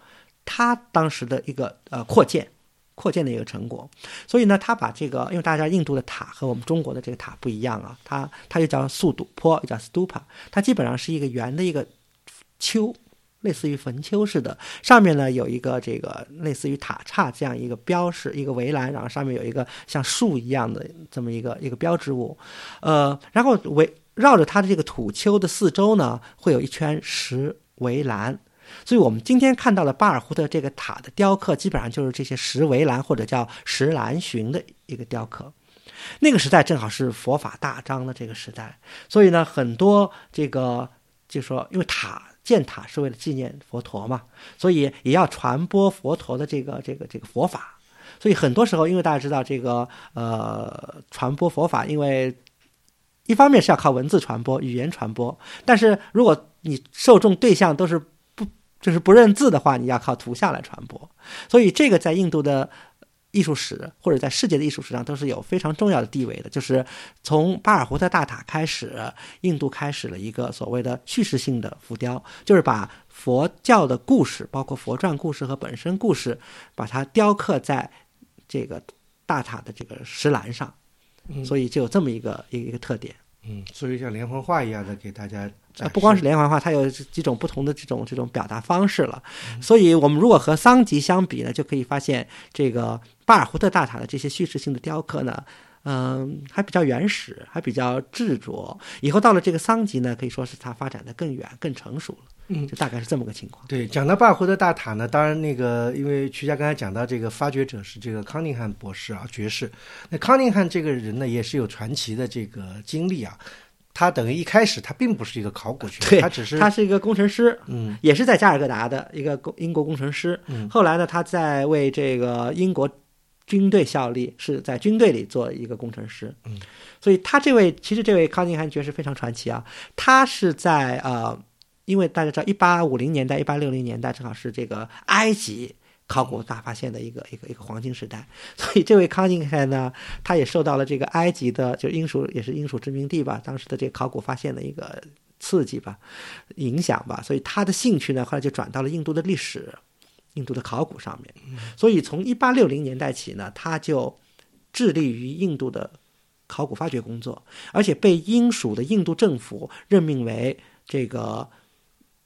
他当时的一个呃扩建、扩建的一个成果，所以呢，他把这个，因为大家印度的塔和我们中国的这个塔不一样啊，它它又叫素堵坡，又叫 stupa，它基本上是一个圆的一个丘，类似于坟丘似的，上面呢有一个这个类似于塔刹这样一个标识，一个围栏，然后上面有一个像树一样的这么一个一个标志物，呃，然后围绕着它的这个土丘的四周呢，会有一圈石围栏。所以，我们今天看到的巴尔胡特这个塔的雕刻，基本上就是这些石围栏或者叫石栏群的一个雕刻。那个时代正好是佛法大张的这个时代，所以呢，很多这个就说，因为塔建塔是为了纪念佛陀嘛，所以也要传播佛陀的这个这个这个佛法。所以很多时候，因为大家知道这个呃传播佛法，因为一方面是要靠文字传播、语言传播，但是如果你受众对象都是就是不认字的话，你要靠图像来传播，所以这个在印度的艺术史或者在世界的艺术史上都是有非常重要的地位的。就是从巴尔胡特大塔开始，印度开始了一个所谓的叙事性的浮雕，就是把佛教的故事，包括佛传故事和本身故事，把它雕刻在这个大塔的这个石栏上，所以就有这么一个一个一个特点。嗯，所以像连环画一样的给大家。啊，不光是连环画，它有几种不同的这种这种表达方式了。所以，我们如果和桑吉相比呢，就可以发现这个巴尔胡特大塔的这些叙事性的雕刻呢，嗯，还比较原始，还比较执着。以后到了这个桑吉呢，可以说是它发展的更远、更成熟了。嗯，就大概是这么个情况。对，讲到巴尔胡特大塔呢，当然那个，因为曲家刚才讲到这个发掘者是这个康宁汉博士啊，爵士。那康宁汉这个人呢，也是有传奇的这个经历啊。他等于一开始他并不是一个考古学，他只是他是一个工程师，嗯，也是在加尔各答的一个工英国工程师。嗯，后来呢，他在为这个英国军队效力，是在军队里做一个工程师。嗯，所以他这位其实这位康宁汉爵士非常传奇啊，他是在呃，因为大家知道，一八五零年代、一八六零年代正好是这个埃及。考古大发现的一个一个一个黄金时代，所以这位康宁汉呢，他也受到了这个埃及的就英属也是英属殖民地吧，当时的这个考古发现的一个刺激吧，影响吧，所以他的兴趣呢，后来就转到了印度的历史、印度的考古上面。所以从一八六零年代起呢，他就致力于印度的考古发掘工作，而且被英属的印度政府任命为这个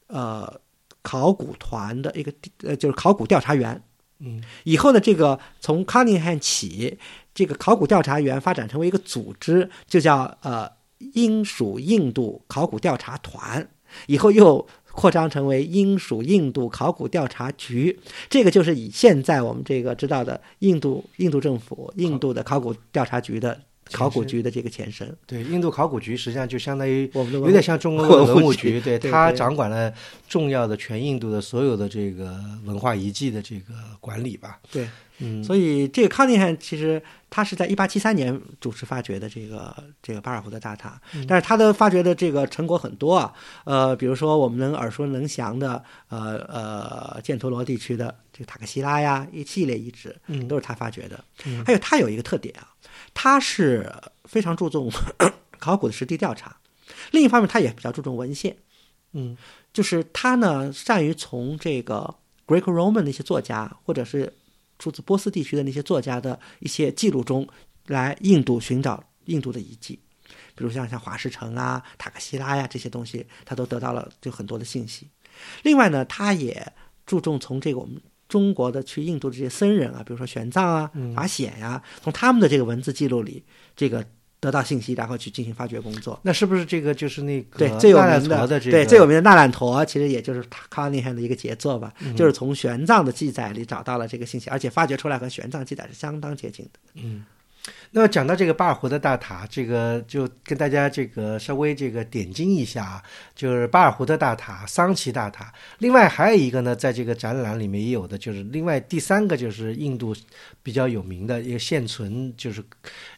呃。考古团的一个呃，就是考古调查员。嗯，以后呢，这个从康宁汉起，这个考古调查员发展成为一个组织，就叫呃英属印度考古调查团。以后又扩张成为英属印度考古调查局。这个就是以现在我们这个知道的印度印度政府印度的考古调查局的。考古局的这个前身，对印度考古局实际上就相当于我们有点像中国的文物局，对它掌管了重要的全印度的所有的这个文化遗迹的这个管理吧。对，嗯，所以这个康定汉其实他是在一八七三年主持发掘的这个这个巴尔胡特大塔，但是他的发掘的这个成果很多啊，呃，比如说我们能耳熟能详的呃呃犍陀罗地区的这个塔克西拉呀一系列遗址，嗯，都是他发掘的。嗯，还有他有一个特点啊。他是非常注重 考古的实地调查，另一方面，他也比较注重文献。嗯，就是他呢，善于从这个 Greek-Roman 那些作家，或者是出自波斯地区的那些作家的一些记录中来印度寻找印度的遗迹，比如像像华氏城啊、塔克西拉呀这些东西，他都得到了就很多的信息。另外呢，他也注重从这个我们中国的去印度的这些僧人啊，比如说玄奘啊、嗯法显呀、从他们的这个文字记录里，这个得到信息，然后去进行发掘工作。那是不是这个就是那个对，最有名的，的这个对最有名的纳兰陀，其实也就是康尼汉的一个杰作吧，嗯就是从玄奘的记载里找到了这个信息，而且发掘出来和玄奘记载是相当接近的。嗯，那么讲到这个巴尔胡的大塔，这个就跟大家这个稍微这个点睛一下啊，就是巴尔胡的大塔、桑奇大塔。另外还有一个呢，在这个展览里面也有的，就是另外第三个就是印度比较有名的一个现存，就是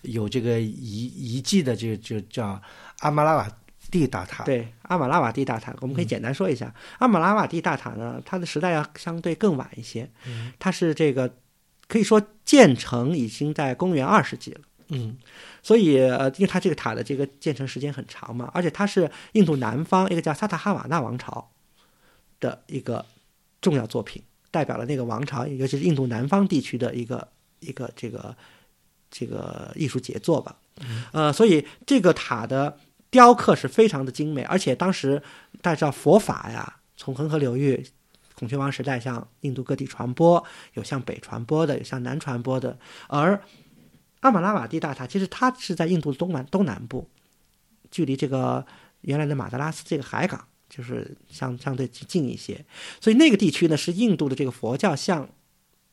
有这个遗遗迹的，就就叫阿马拉瓦蒂大塔。对，阿马拉瓦蒂大塔，我们嗯可以简单说一下，阿马拉瓦蒂大塔呢，它的时代要相对更晚一些，嗯它是这个可以说建成已经在公元二世纪了。嗯所以，呃，因为它这个塔的这个建成时间很长嘛，而且它是印度南方一个叫萨塔哈瓦纳王朝的一个重要作品，代表了那个王朝，尤其是印度南方地区的一个一个这个这个艺术杰作吧。呃，所以这个塔的雕刻是非常的精美，而且当时大家知道佛法呀，从恒河流域。孔雀王时代向印度各地传播，有向北传播的，有向南传播的，而阿玛拉瓦蒂大塔其实它是在印度的东南东南部，距离这个原来的马德拉斯这个海港就是相相对近一些，所以那个地区呢是印度的这个佛教向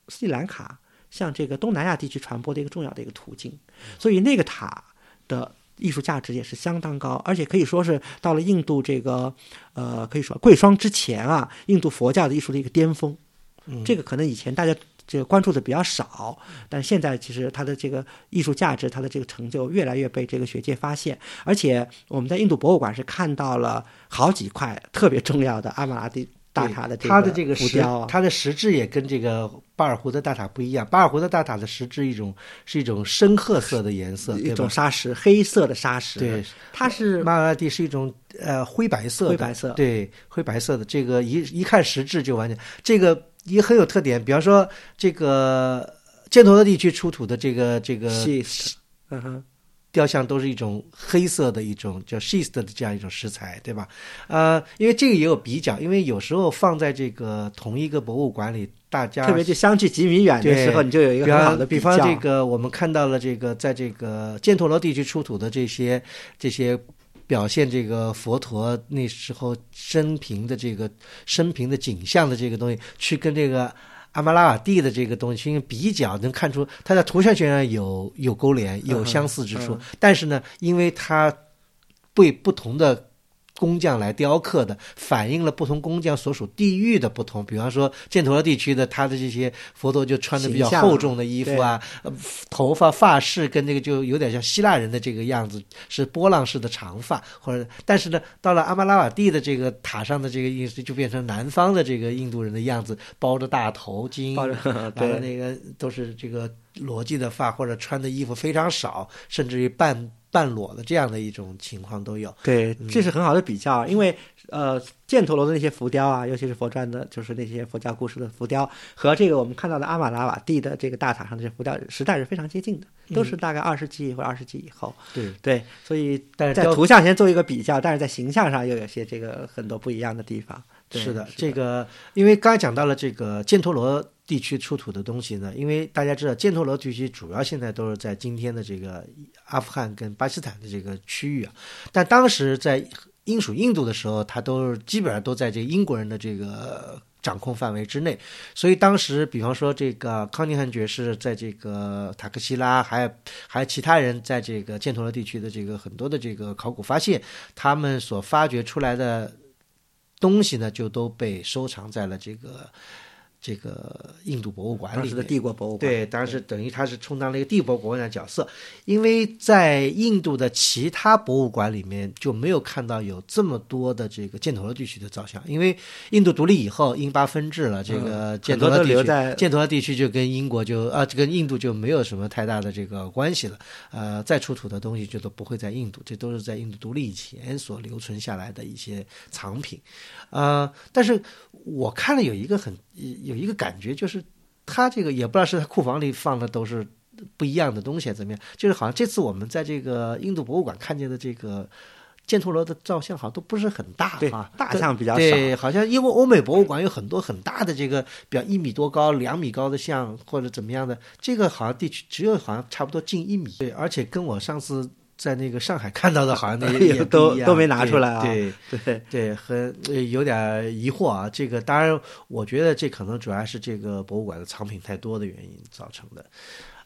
斯里兰卡、向这个东南亚地区传播的一个重要的一个途径，所以那个塔的艺术价值也是相当高，而且可以说是到了印度这个呃可以说贵霜之前啊，印度佛教的艺术的一个巅峰。嗯这个可能以前大家这个关注的比较少，但现在其实它的这个艺术价值，它的这个成就越来越被这个学界发现。而且我们在印度博物馆是看到了好几块特别重要的阿玛拉蒂大塔的这它的这个实浮雕啊，它的实质也跟这个巴尔胡的大塔不一样。巴尔胡的大塔的实质一种是一种深褐色的颜色，一？种砂石，黑色的砂石。对，它是玛拉蒂是一种呃灰白色的，灰白色对，灰白色的这个一一看实质就完全，这个也很有特点。比方说这个犍陀罗地区出土的这个这个嗯哼，雕像都是一种黑色的一种叫 schist 的这样一种石材，对吧？呃，因为这个也有比较，因为有时候放在这个同一个博物馆里，大家特别就相距几米远的时候，你就有一个比很好的比较。方这个，我们看到了这个，在这个犍陀罗地区出土的这些这些表现这个佛陀那时候生平的这个生平的景象的这个东西，去跟这个阿玛拉瓦蒂的这个东西因为比较，能看出它在图像学上有有勾连、有相似之处。嗯但是呢，因为它被不同的工匠来雕刻的，反映了不同工匠所属地域的不同。比方说，犍陀罗地区的，他的这些佛陀就穿的比较厚重的衣服啊，呃头发发饰跟那个就有点像希腊人的这个样子，是波浪式的长发，或者但是呢，到了阿玛拉瓦蒂的这个塔上的这个意思，就变成南方的这个印度人的样子，包着大头巾，包着完了那个都是这个裸髻的发，或者穿的衣服非常少，甚至于半半裸的这样的一种情况都有。对，嗯这是很好的比较，因为呃，犍陀罗的那些浮雕啊，尤其是佛传的，就是那些佛教故事的浮雕，和这个我们看到的阿玛拉瓦蒂的这个大塔上的这些浮雕，时代是非常接近的，都是大概二世纪或者二世纪以后。对，对，所以但是在图像先做一个比较，但是在形象上又有些这个很多不一样的地方。对是的，这个因为刚才讲到了这个犍陀罗地区出土的东西呢，因为大家知道犍陀罗地区主要现在都是在今天的这个阿富汗跟巴基斯坦的这个区域啊，但当时在英属印度的时候，它都是基本上都在这个英国人的这个。掌控范围之内，所以当时，比方说这个康宁汉爵士在这个塔克西拉，还有还有其他人在这个犍陀罗地区的这个很多的这个考古发现，他们所发掘出来的东西呢，就都被收藏在了这个这个印度博物馆里面。当时的帝国博物馆。对，当时等于他是充当了一个帝国博物馆的角色，因为在印度的其他博物馆里面就没有看到有这么多的这个犍陀罗地区的造像，因为印度独立以后，英巴分治了，这个犍陀罗地区，犍陀罗地区就跟英国就啊，跟印度就没有什么太大的这个关系了。呃，再出土的东西就都不会在印度，这都是在印度独立以前所留存下来的一些藏品。呃，但是我看了有一个很有一个感觉，就是他这个也不知道是他库房里放的都是不一样的东西，怎么样？就是好像这次我们在这个印度博物馆看见的这个犍陀罗的造像好像都不是很大对啊，大象比较少对，好像因为欧美博物馆有很多很大的这个，比方一米多高、两米高的像或者怎么样的，这个好像地区只有好像差不多近一米。对，而且跟我上次在那个上海看到的 好像那也都都没拿出来啊对 对，对，很呃有点疑惑啊。这个当然，我觉得这可能主要是这个博物馆的藏品太多的原因造成的。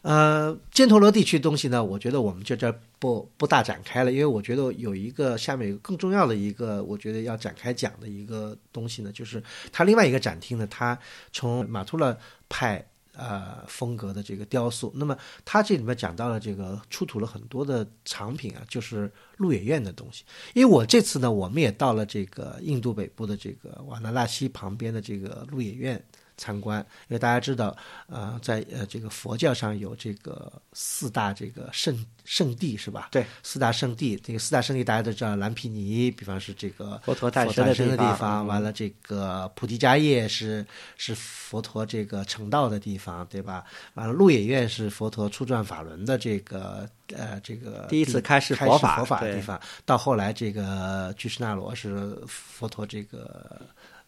呃，犍陀罗地区东西呢，我觉得我们就这儿不不大展开了，因为我觉得有一个下面有更重要的一个，我觉得要展开讲的一个东西呢，就是它另外一个展厅呢，它从马图勒派呃风格的这个雕塑，那么它这里面讲到了这个出土了很多的藏品啊，就是鹿野苑的东西。因为我这次呢，我们也到了这个印度北部的这个瓦纳纳西旁边的这个鹿野苑。参观，因为大家知道，呃，在呃这个佛教上有这个四大这个圣圣地是吧？对，四大圣地，这个四大圣地大家都知道，蓝毗尼，比方是这个佛陀诞生的地方，嗯完了这个菩提迦叶是是佛陀这个成道的地方，对吧？完了鹿野苑是佛陀初转法轮的这个呃这个第一次开始开佛法佛法的地方，到后来这个居士那罗是佛陀这个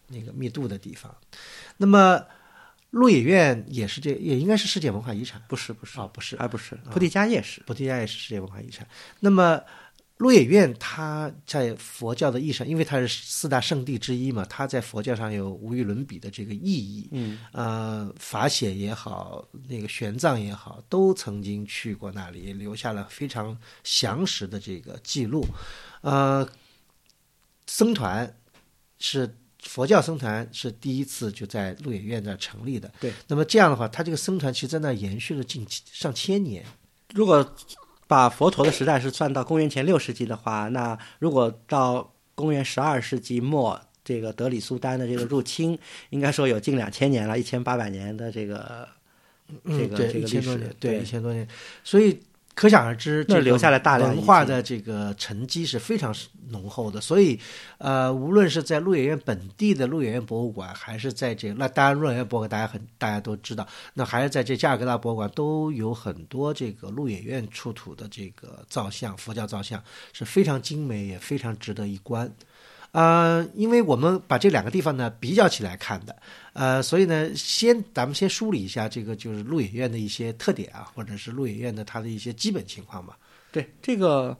那个密度的地方，那么。鹿野苑也是这，也应该是世界文化遗产。不是不是啊，不是，还不是菩提迦也是菩提迦也是世界文化遗产。那么鹿野苑它在佛教的意义上，因为它是四大圣地之一嘛，它在佛教上有无与伦比的这个意义。嗯，呃，法显也好，那个玄奘也好，都曾经去过那里，留下了非常详实的这个记录。呃，僧团是。佛教僧团是第一次就在鹿野苑那成立的。对，那么这样的话，它这个僧团其实在那延续了近上千年。如果把佛陀的时代是算到公元前六世纪的话，那如果到公元十二世纪末，这个德里苏丹的这个入侵，应该说有近两千年了，一千八百年的这个这个对这个历史对一千多年，所以可想而知，这留下了大量文化的这个沉积是非常浓厚的。所以，呃，无论是在鹿野苑本地的鹿野苑博物馆，还是在这那当然鹿野苑博物馆大家很大家都知道，那还是在这加尔各答博物馆都有很多这个鹿野苑出土的这个造像，佛教造像是非常精美，也非常值得一观。呃，因为我们把这两个地方呢比较起来看的，呃，所以呢，先咱们先梳理一下这个就是鹿野苑的一些特点啊，或者是鹿野苑的它的一些基本情况吧。对这个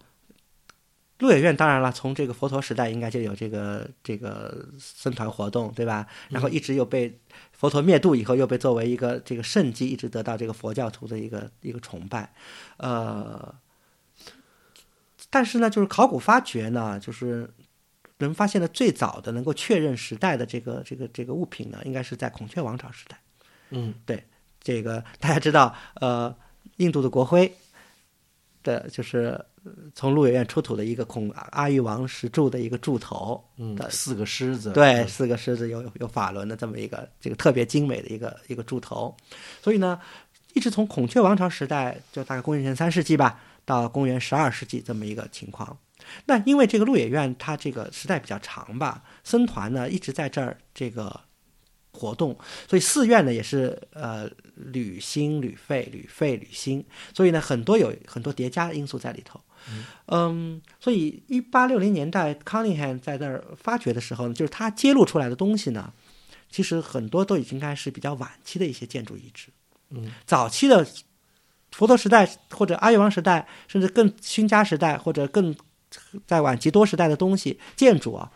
鹿野苑，当然了，从这个佛陀时代应该就有这个这个僧团活动，对吧？然后一直又被佛陀灭度以后，又被作为一个这个圣迹，一直得到这个佛教徒的一个一个崇拜。呃，但是呢，就是考古发掘呢，就是人发现的最早的能够确认时代的这个这个这个物品呢，应该是在孔雀王朝时代。嗯，对这个 大家知道，呃，印度的国徽的就是呃从鹿野苑出土的一个孔阿育王石柱的一个柱头，嗯的，四个狮子，对，四个狮子有有有法轮的这么一个这个特别精美的一个一个柱头，所以呢，一直从孔雀王朝时代，就大概公元前三世纪吧，到公元十二世纪这么一个情况。那因为这个鹿野苑它这个时代比较长吧，僧团呢一直在这儿这个活动，所以寺院呢也是呃屡兴屡废，屡废屡兴，所以呢很多有很多叠加的因素在里头。嗯，所以一八六零年代康宁汉在那儿发掘的时候呢，就是他揭露出来的东西呢，其实很多都已经该是比较晚期的一些建筑遗址。嗯，早期的佛陀时代或者阿育王时代，甚至更新家时代或者更在晚期多时代的东西，建筑啊、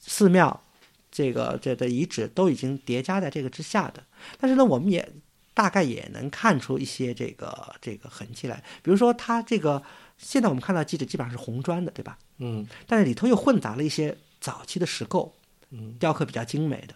寺庙这个这的遗址都已经叠加在这个之下的。但是呢，我们也大概也能看出一些这个这个痕迹来，比如说它这个现在我们看到基址基本上是红砖的，对吧？嗯但是里头又混杂了一些早期的石构，嗯雕刻比较精美的，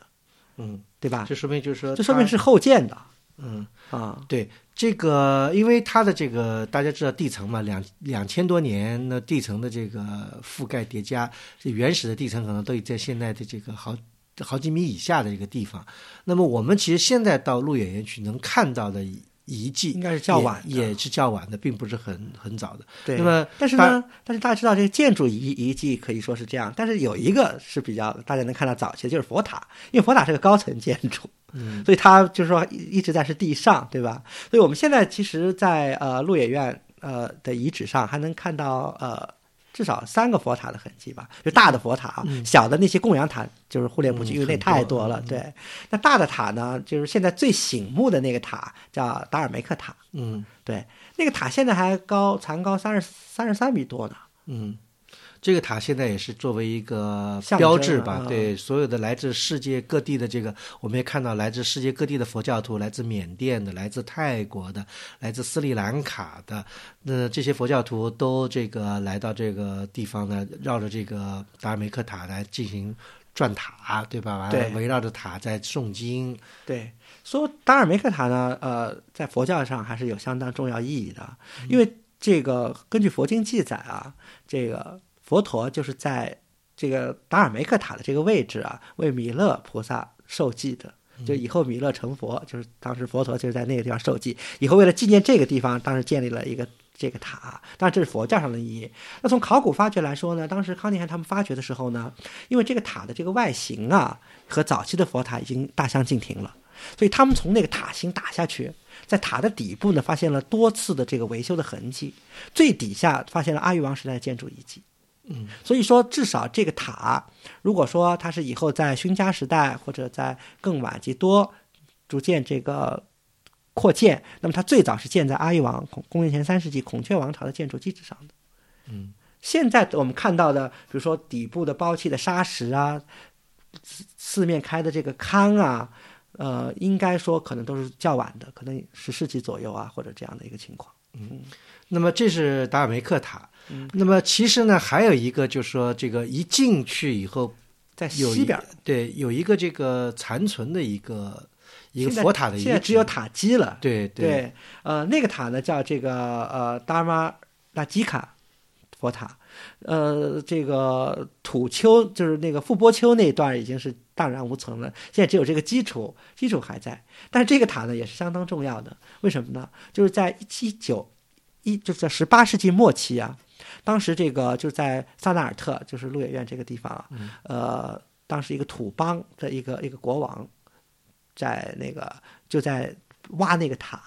嗯，对吧？这说明就是说，这说明是后建的嗯。啊。对这个，因为它的这个大家知道地层嘛，两两千多年的地层的这个覆盖叠加，这原始的地层可能都已在现在的这个好好几米以下的一个地方。那么我们其实现在到鹿野园区能看到的遗迹，应该是较晚的也，也是较晚的，并不是很很早的。对。那么但是呢，但是大家知道这个建筑遗遗迹可以说是这样，但是有一个是比较大家能看到早期的，就是佛塔，因为佛塔是个高层建筑，嗯，所以它就是说一一直在是地上，对吧？所以我们现在其实在，呃鹿野苑呃的遗址上还能看到呃至少三个佛塔的痕迹吧，就大的佛塔啊，小的那些供养塔就是忽略不计，因为那太多了。对，那大的塔呢，就是现在最醒目的那个塔叫达尔梅克塔。嗯，对，那个塔现在还高，残高三十三十三米多呢。嗯。这个塔现在也是作为一个标志吧啊，对所有的来自世界各地的这个，我们也看到来自世界各地的佛教徒，来自缅甸的，来自泰国的，来自斯里兰卡的，那这些佛教徒都这个来到这个地方呢，绕着这个达尔梅克塔来进行转塔，对吧？完了对。围绕着塔在诵经，对，说达尔梅克塔呢，呃，在佛教上还是有相当重要意义的，因为这个根据佛经记载啊，这个佛陀就是在这个达尔梅克塔的这个位置啊，为弥勒菩萨受记的。就以后弥勒成佛，就是当时佛陀就是在那个地方受记。以后为了纪念这个地方，当时建立了一个这个塔。当然这是佛教上的意义。那从考古发掘来说呢，当时康定汉他们发掘的时候呢，因为这个塔的这个外形啊，和早期的佛塔已经大相径庭了，所以他们从那个塔心打下去，在塔的底部呢，发现了多次的这个维修的痕迹，最底下发现了阿育王时代的建筑遗迹。嗯，所以说至少这个塔，如果说它是以后在勋家时代或者在更晚及多逐渐这个扩建，那么它最早是建在阿育王公公元前三世纪孔雀王朝的建筑基址上的。嗯，现在我们看到的，比如说底部的包砌的砂石啊，四四面开的这个龛啊，呃，应该说可能都是较晚的，可能十世纪左右啊，或者这样的一个情况。嗯那么这是达尔梅克塔。嗯那么其实呢，还有一个就是说，这个一进去以后，在西边，对，有一个这个残存的一个一个佛塔的遗址，现在只有塔基了。对对，呃，那个塔呢叫这个呃达玛拉基卡佛塔，呃，这个土丘就是那个富波丘那一段已经是荡然无存了，现在只有这个基础，基础还在。但是这个塔呢也是相当重要的，为什么呢？就是在一七九一就是在十八世纪末期啊，当时这个就在萨纳尔特，就是鹿野苑这个地方啊，呃，当时一个土邦的一个一个国王，在那个就在挖那个塔，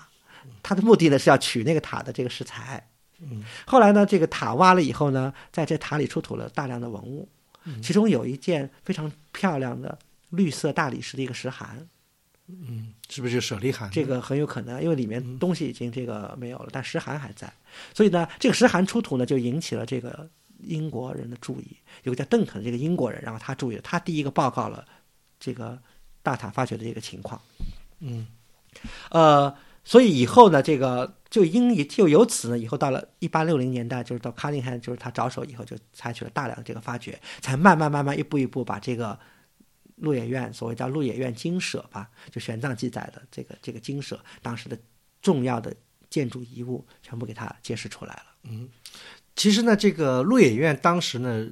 他的目的呢是要取那个塔的这个石材。嗯，后来呢，这个塔挖了以后呢，在这塔里出土了大量的文物，嗯。其中有一件非常漂亮的绿色大理石的一个石函，嗯，是不是就舍利函？这个很有可能，因为里面东西已经这个没有了，但石函还在，所以呢，这个石函出土呢，就引起了这个英国人的注意。有个叫邓肯的这个英国人，然后他注意了，他第一个报告了这个大塔发掘的这个情况。嗯呃，所以以后呢，这个就因就由此呢，以后到了一八六零年代，就是到卡林汉，就是他着手以后，就采取了大量的这个发掘，才慢慢慢慢一步一步把这个鹿野苑所谓叫鹿野苑精舍吧，就玄奘记载的这个这个精舍当时的重要的建筑遗物，全部给它揭示出来了。嗯其实呢，这个鹿野苑当时呢，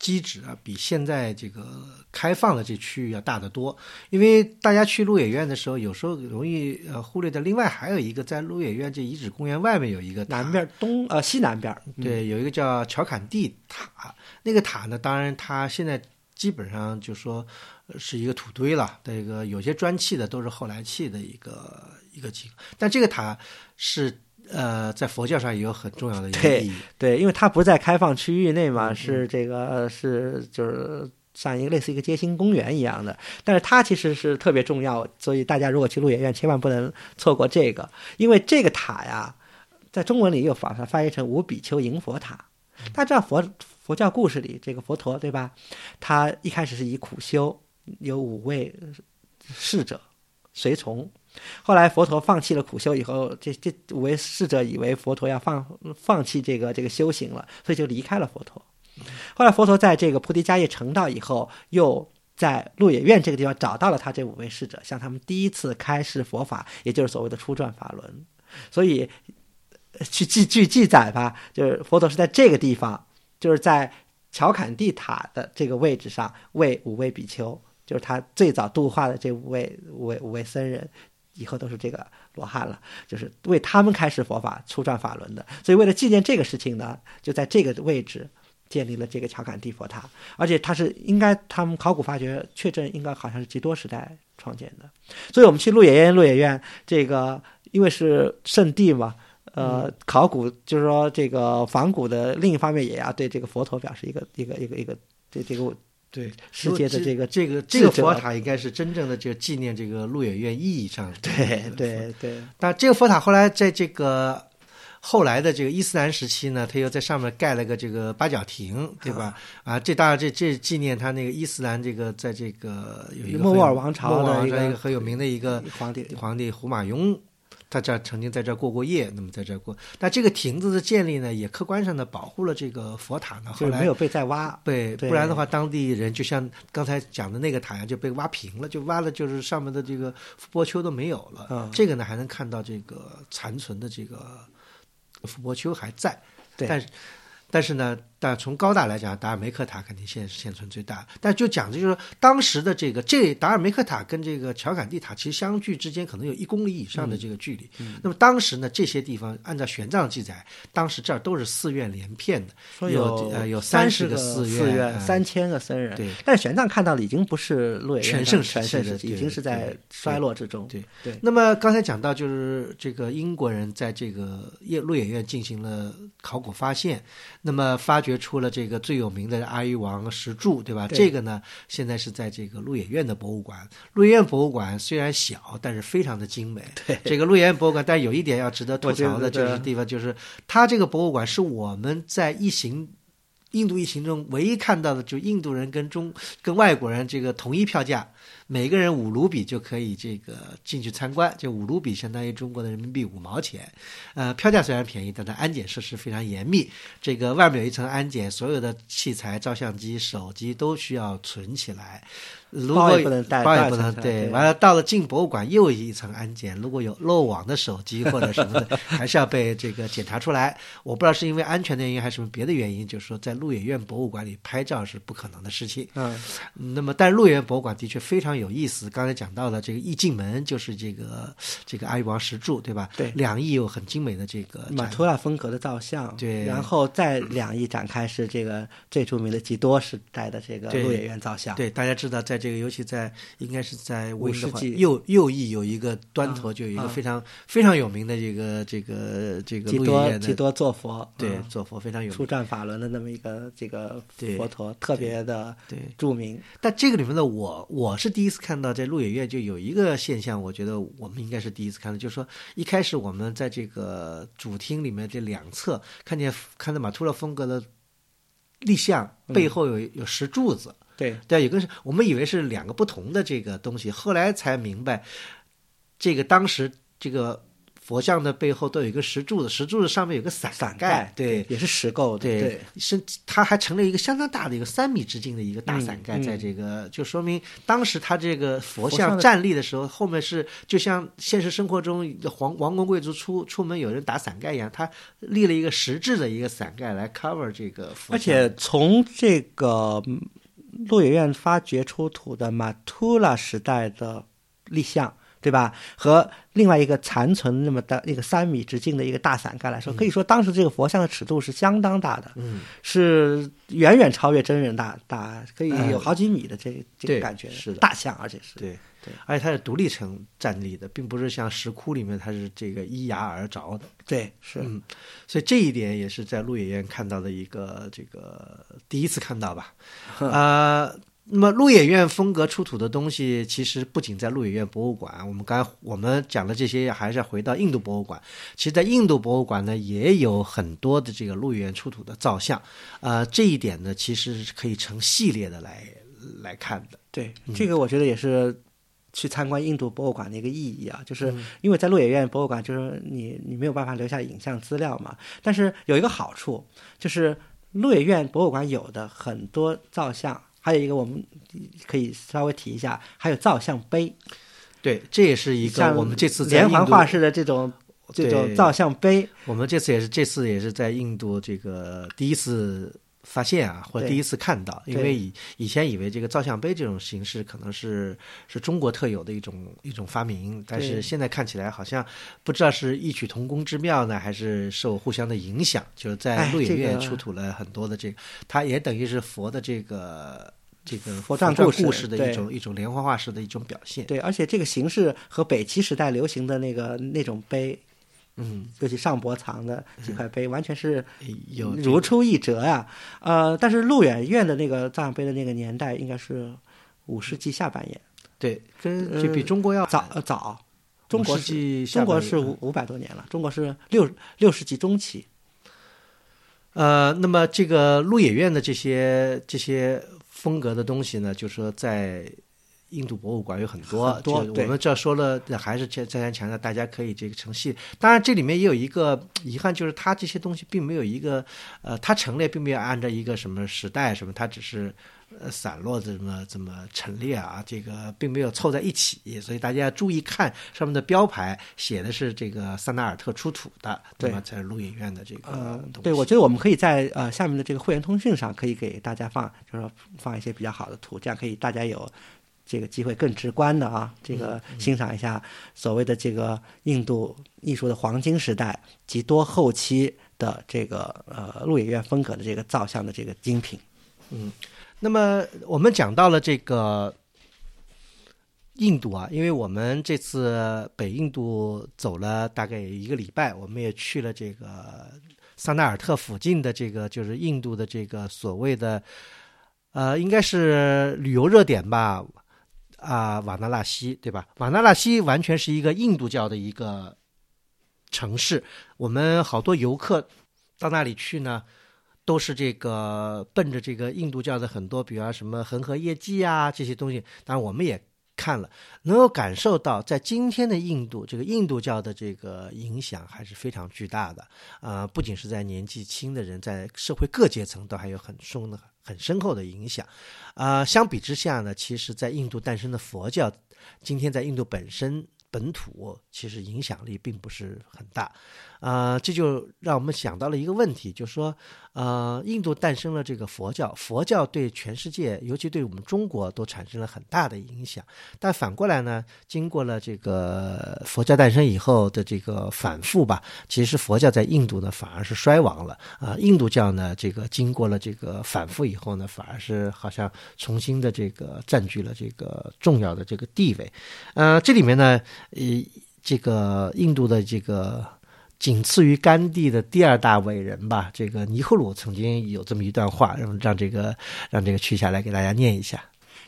基址啊比现在这个开放的这区域要大得多。因为大家去鹿野苑的时候，有时候容易呃忽略的。另外还有一个，在鹿野苑这遗址公园外面有一个南边东呃西南边，对，有一个叫乔坎蒂塔，那个塔呢，当然它现在基本上就说呃是一个土堆了，这个有些砖砌的都是后来砌的一个一个机构，但这个塔是呃在佛教上也有很重要的意义。对，因为它不在开放区域内嘛，嗯是这个呃是就是像一个类似一个街心公园一样的，但是它其实是特别重要，所以大家如果去鹿野苑，千万不能错过这个，因为这个塔呀，在中文里又把它翻译成五比丘迎佛塔。大家知道佛佛教故事里这个佛陀对吧？他一开始是以苦修，有五位侍者随从。后来佛陀放弃了苦修以后，这这五位侍者以为佛陀要放放弃这个这个修行了，所以就离开了佛陀。后来佛陀在这个菩提迦叶成道以后，又在鹿野苑这个地方找到了他这五位侍者，向他们第一次开示佛法，也就是所谓的初转法轮。所以，去记据记载吧，就是佛陀是在这个地方，就是在乔坎蒂塔的这个位置上为五位比丘，就是他最早度化的这五位五位五位僧人，以后都是这个罗汉了，就是为他们开始佛法、初转法轮的。所以为了纪念这个事情呢，就在这个位置建立了这个乔坎蒂佛塔，而且它是应该他们考古发掘确证应该好像是基多时代创建的。所以我们去鹿野苑，鹿野苑这个因为是圣地嘛。呃，考古就是说这个仿古的另一方面也要对这个佛陀表示一个一个一个一个这这个对世界的这个这个这个佛塔应该是真正的就纪念这个鹿野苑意义上的。对对对。但这个佛塔后来在这个后来的这个伊斯兰时期呢，他又在上面盖了个这个八角亭，对吧？啊，这当然这这纪念他那个伊斯兰这个在这个有一个莫卧儿王朝的一个很有名的一个皇帝皇帝胡马雍。他这曾经在这过过夜，那么在这过。那这个亭子的建立呢，也客观上的保护了这个佛塔呢，后来没有被再挖。对，不然的话，当地人就像刚才讲的那个塔呀，就被挖平了，就挖了就是上面的这个伏波丘都没有了。嗯，这个呢，还能看到这个残存的这个伏波丘还在。对，但是，但是呢。但从高大来讲，达尔梅克塔肯定现现存最大。但就讲的就是当时的这个这达尔梅克塔跟这个乔坎蒂塔其实相距之间可能有一公里以上的这个距离。那么当时呢，这些地方按照玄奘记载，当时这儿都是寺院连片的，有呃有三十个寺院，三千个僧人。对，但是玄奘看到的已经不是洛全盛全盛时期，已经是在衰落之中。对对。那么刚才讲到，就是这个英国人在这个叶鹿野苑进行了考古发现，那么发掘出了这个最最有名的阿育王石柱，对吧？这个呢，现在是在这个鹿野苑的博物馆。鹿野苑博物馆虽然小，但是非常的精美。对这个鹿野苑博物馆，但有一点要值得吐槽的就是地方，就是它这个博物馆是我们在一行印度疫情中唯一看到的，就印度人跟中跟外国人这个统一票价。每个人五卢比就可以这个进去参观，就五卢比相当于中国的人民币五毛钱，呃，票价虽然便宜，但它安检设施非常严密。这个外面有一层安检，所有的器材、照相机、手机都需要存起来。包也不能带，包也不能对。完了，到了进博物馆又一层安检，如果有漏网的手机或者什么的，还是要被这个检查出来。我不知道是因为安全的原因还是什么别的原因，就是说在鹿野苑博物馆里拍照是不可能的事情。嗯，那么但是鹿野苑博物馆的确非常。有意思，刚才讲到了这个一进门就是这个这个阿育王石柱，对吧？对，两翼有很精美的这个马图拉风格的造像，对，然后再两翼展开是这个最著名的基多时代的这个鹿野苑造像。对，大家知道，在这个尤其在应该是在五世纪右右翼有一个端头，就有一个非常非常有名的这个这个这个基多基多坐佛，对，坐佛非常有名，出战法轮的那么一个这个佛陀，特别的对著名。但这个里面的我我是第一次看到在鹿野苑就有一个现象，我觉得我们应该是第一次看到，就是说一开始我们在这个主厅里面这两侧看见看到马图勒风格的立像背后有有石柱子，对对，有个是我们以为是两个不同的这个东西，后来才明白，这个当时这个。佛像的背后都有一个石柱子，石柱子上面有个伞伞盖，对，也是石构的，对，是它还成了一个相当大的一个三米直径的一个大伞盖，在这个就说明当时他这个佛像站立的时候，后面是就像现实生活中皇王公贵族出出门有人打伞盖一样，他立了一个实质的一个伞盖来 cover 这个。而且从这个鹿野苑发掘出土的马图拉时代的立像。对吧？和另外一个残存那么大一个三米直径的一个大伞盖来说，可以说当时这个佛像的尺度是相当大的，嗯，是远远超越真人大大，可以有好几米的这这个感觉，是的，大像，而且是对对，而且它是独立成站立的，并不是像石窟里面它是这个依崖而凿的，对，是，嗯，所以这一点也是在鹿野苑看到的一个这个第一次看到吧，啊。那么鹿野苑风格出土的东西，其实不仅在鹿野苑博物馆。我们刚才我们讲的这些，还是要回到印度博物馆。其实，在印度博物馆呢，也有很多的这个鹿野苑出土的造像。呃，这一点呢，其实是可以成系列的来来看的。对，这个我觉得也是去参观印度博物馆的一个意义啊，就是因为在鹿野苑博物馆，就是你你没有办法留下影像资料嘛。但是有一个好处，就是鹿野苑博物馆有的很多造像。还有一个，我们可以稍微提一下，还有造像碑。对，这也是一个我们这次连环画式的这种这种造像碑。我们这次也是这次也是在印度这个第一次。发现啊，或者第一次看到，因为以以前以为这个造像碑这种形式可能是是中国特有的一种一种发明，但是现在看起来好像不知道是异曲同工之妙呢，还是受互相的影响。就是在鹿野苑出土了很多的这个，它也等于是佛的这个这个佛传故事的一种一种连环画式的一种表现。对，而且这个形式和北齐时代流行的那个那种碑。嗯，尤其上博藏的几块碑，完全是有如出一辙呀。呃，但是路远院的那个藏碑的那个年代应该是五世纪下半叶，对，跟就比中国要早呃早。中国世纪中国是五五百多年了，中国是六六世纪中期。呃，那么这个鹿野苑的这些这些风格的东西呢，就是说在印度博物馆有很多。多，我们这说了，还是再再三强调，大家可以这个成系。当然，这里面也有一个遗憾，就是它这些东西并没有一个呃，它陈列并没有按照一个什么时代什么，它只是。呃，散落这么这么陈列啊，这个并没有凑在一起，所以大家要注意看上面的标牌，写的是这个桑达尔特出土的，对吗？在录影院的这个，对，我觉得我们可以在呃下面的这个会员通讯上，可以给大家放，就是说放一些比较好的图，这样可以大家有这个机会更直观的啊，这个欣赏一下所谓的这个印度艺术的黄金时代及多后期的这个呃鹿野苑风格的这个造像的这个精品，嗯。那么我们讲到了这个印度啊，因为我们这次北印度走了大概一个礼拜，我们也去了这个桑达尔特附近的这个就是印度的这个所谓的呃，应该是旅游热点吧啊，瓦纳纳西对吧？瓦纳纳西完全是一个印度教的一个城市，我们好多游客到那里去呢。都是这个奔着这个印度教的很多，比方什么恒河夜祭啊这些东西，当然我们也看了，能够感受到在今天的印度，这个印度教的这个影响还是非常巨大的。啊，不仅是在年纪轻的人，在社会各阶层都还有很深的、很深厚的影响。啊，相比之下呢，其实在印度诞生的佛教，今天在印度本身。本土其实影响力并不是很大，啊，这就让我们想到了一个问题，就是说，呃，印度诞生了这个佛教，佛教对全世界，尤其对我们中国都产生了很大的影响。但反过来呢，经过了这个佛教诞生以后的这个反复吧，其实佛教在印度呢反而是衰亡了啊。印度教呢，这个经过了这个反复以后呢，反而是好像重新的这个占据了这个重要的这个地位。呃，这里面呢。呃，这个印度的这个仅次于甘地的第二大伟人吧，这个尼赫鲁曾经有这么一段话，让让这个让这个取下来给大家念一下。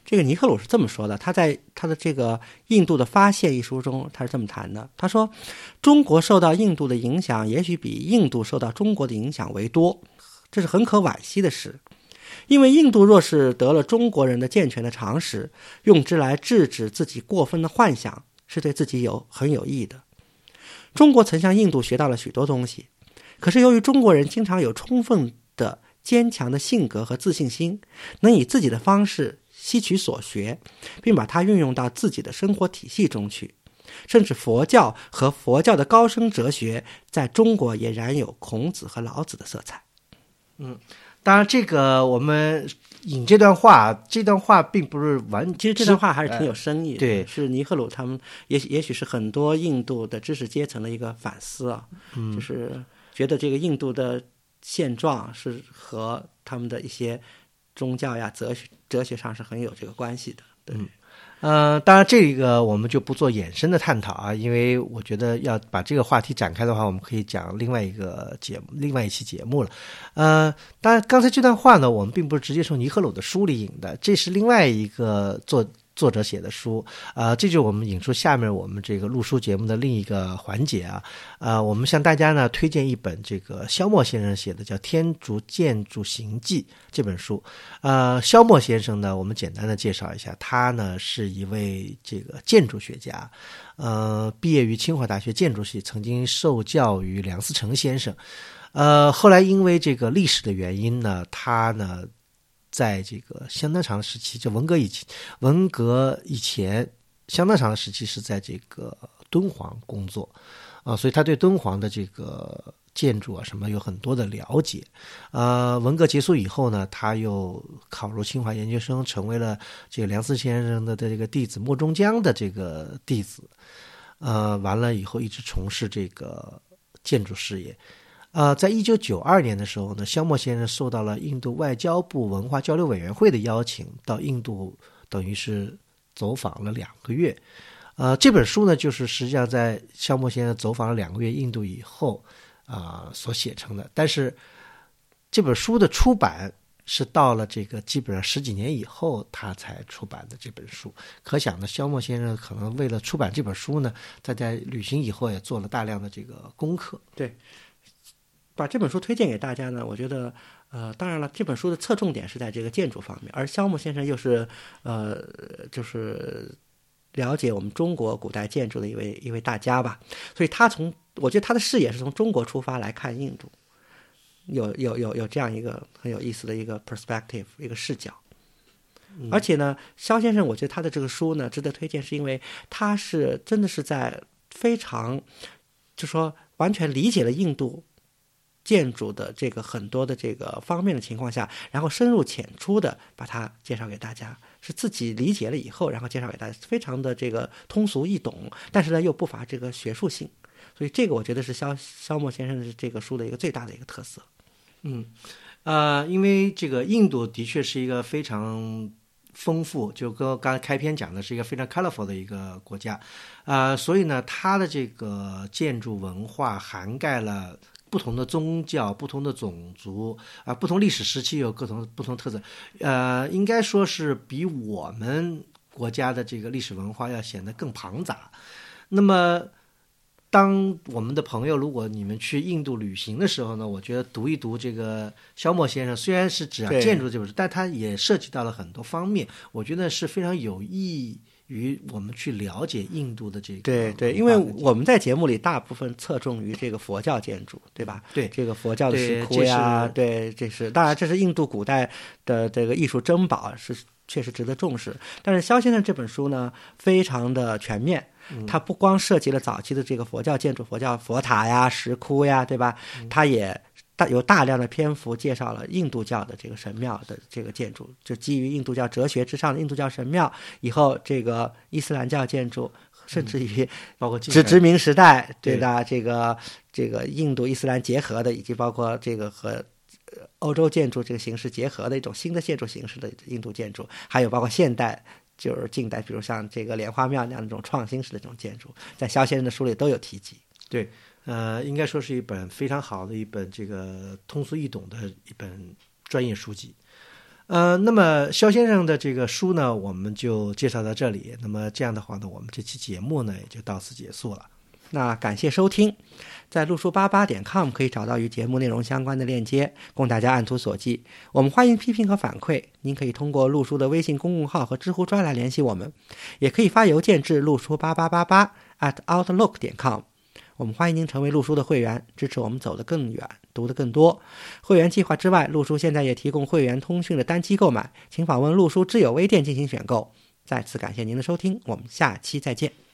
这个尼赫鲁是这么说的，他在他的这个《印度的发现》一书中，他是这么谈的。他说：“中国受到印度的影响，也许比印度受到中国的影响为多，这是很可惋惜的事。因为印度若是得了中国人的健全的常识，用之来制止自己过分的幻想。”是对自己有很有益的。中国曾向印度学到了许多东西，可是由于中国人经常有充分的坚强的性格和自信心，能以自己的方式吸取所学，并把它运用到自己的生活体系中去，甚至佛教和佛教的高深哲学在中国也染有孔子和老子的色彩。嗯。当然，这个我们引这段话，这段话并不是完，其实这段话还是挺有深意。的、对，是尼赫鲁他们，也许也许是很多印度的知识阶层的一个反思啊，就是觉得这个印度的现状是和他们的一些宗教呀、哲学、哲学上是很有这个关系的。对。嗯，当然这个我们就不做衍生的探讨啊，因为我觉得要把这个话题展开的话，我们可以讲另外一个节目，另外一期节目了。呃，当然刚才这段话呢，我们并不是直接从尼赫鲁的书里引的，这是另外一个做。作者写的书，啊，这就是我们引出下面我们这个录书节目的另一个环节啊，啊，我们向大家呢推荐一本这个萧默先生写的叫《天竺建筑行记》这本书，呃，萧默先生呢，我们简单的介绍一下，他呢是一位这个建筑学家，呃，毕业于清华大学建筑系，曾经受教于梁思成先生，呃，后来因为这个历史的原因呢，他呢。在这个相当长的时期，就文革以前，文革以前相当长的时期是在这个敦煌工作，啊，所以他对敦煌的这个建筑啊什么有很多的了解。呃，文革结束以后呢，他又考入清华研究生，成为了这个梁思先生的的这个弟子莫中江的这个弟子。呃，完了以后一直从事这个建筑事业。呃，在一九九二年的时候呢，萧默先生受到了印度外交部文化交流委员会的邀请，到印度等于是走访了两个月。呃，这本书呢，就是实际上在肖默先生走访了两个月印度以后啊、所写成的。但是这本书的出版是到了这个基本上十几年以后他才出版的这本书。可想呢，肖默先生可能为了出版这本书呢，他在旅行以后也做了大量的这个功课。对把这本书推荐给大家呢，我觉得，呃，当然了，这本书的侧重点是在这个建筑方面，而肖木先生又是，呃，就是了解我们中国古代建筑的一位一位大家吧，所以他从，我觉得他的视野是从中国出发来看印度，有有有有这样一个很有意思的一个 perspective 一个视角。而且呢，肖先生，我觉得他的这个书呢值得推荐，是因为他是真的是在非常，就说完全理解了印度建筑的这个很多的这个方面的情况下，然后深入浅出的把它介绍给大家，是自己理解了以后，然后介绍给大家，非常的这个通俗易懂，但是呢又不乏这个学术性，所以这个我觉得是肖肖默先生的这个书的一个最大的一个特色。嗯呃，因为这个印度的确是一个非常丰富，就跟刚才开篇讲的是一个非常 colorful 的一个国家，呃，所以呢，它的这个建筑文化涵盖了。不同的宗教、不同的种族啊、不同历史时期有各种不同特色，呃，应该说是比我们国家的这个历史文化要显得更庞杂。那么，当我们的朋友，如果你们去印度旅行的时候呢，我觉得读一读这个肖默先生，虽然是只讲建筑这本书，但他也涉及到了很多方面，我觉得是非常有意义于我们去了解印度的这个对对，因为我们在节目里大部分侧重于这个佛教建筑，对吧？对这个佛教的石窟呀，对，这是当然，这是印度古代的这个艺术珍宝，是确实值得重视。但是肖先生这本书呢，非常的全面，嗯它不光涉及了早期的这个佛教建筑，佛教佛塔呀、石窟呀，对吧？嗯它也大有大量的篇幅介绍了印度教的这个神庙的这个建筑，就基于印度教哲学之上的印度教神庙，以后这个伊斯兰教建筑，甚至于 包括殖殖民时代，对对的，这个这个印度伊斯兰结合的，以及包括这个和呃欧洲建筑这个形式结合的一种新的建筑形式的印度建筑，还有包括现代。就是近代，比如像这个莲花庙那样的这种创新式的这种建筑，在肖先生的书里都有提及。对，呃，应该说是一本非常好的一本这个通俗易懂的一本专业书籍。呃，那么肖先生的这个书呢，我们就介绍到这里。那么这样的话呢，我们这期节目呢也就到此结束了。那感谢收听，在路书八八点 com 可以找到与节目内容相关的链接，供大家按图索骥。我们欢迎批评和反馈，您可以通过路书的微信公众号和知乎专栏联系我们，也可以发邮件至路书八八八八 at outlook 点 com。我们欢迎您成为陆叔的会员，支持我们走得更远，读得更多。会员计划之外，陆叔现在也提供会员通讯的单机购买，请访问路书知友微店进行选购。再次感谢您的收听，我们下期再见。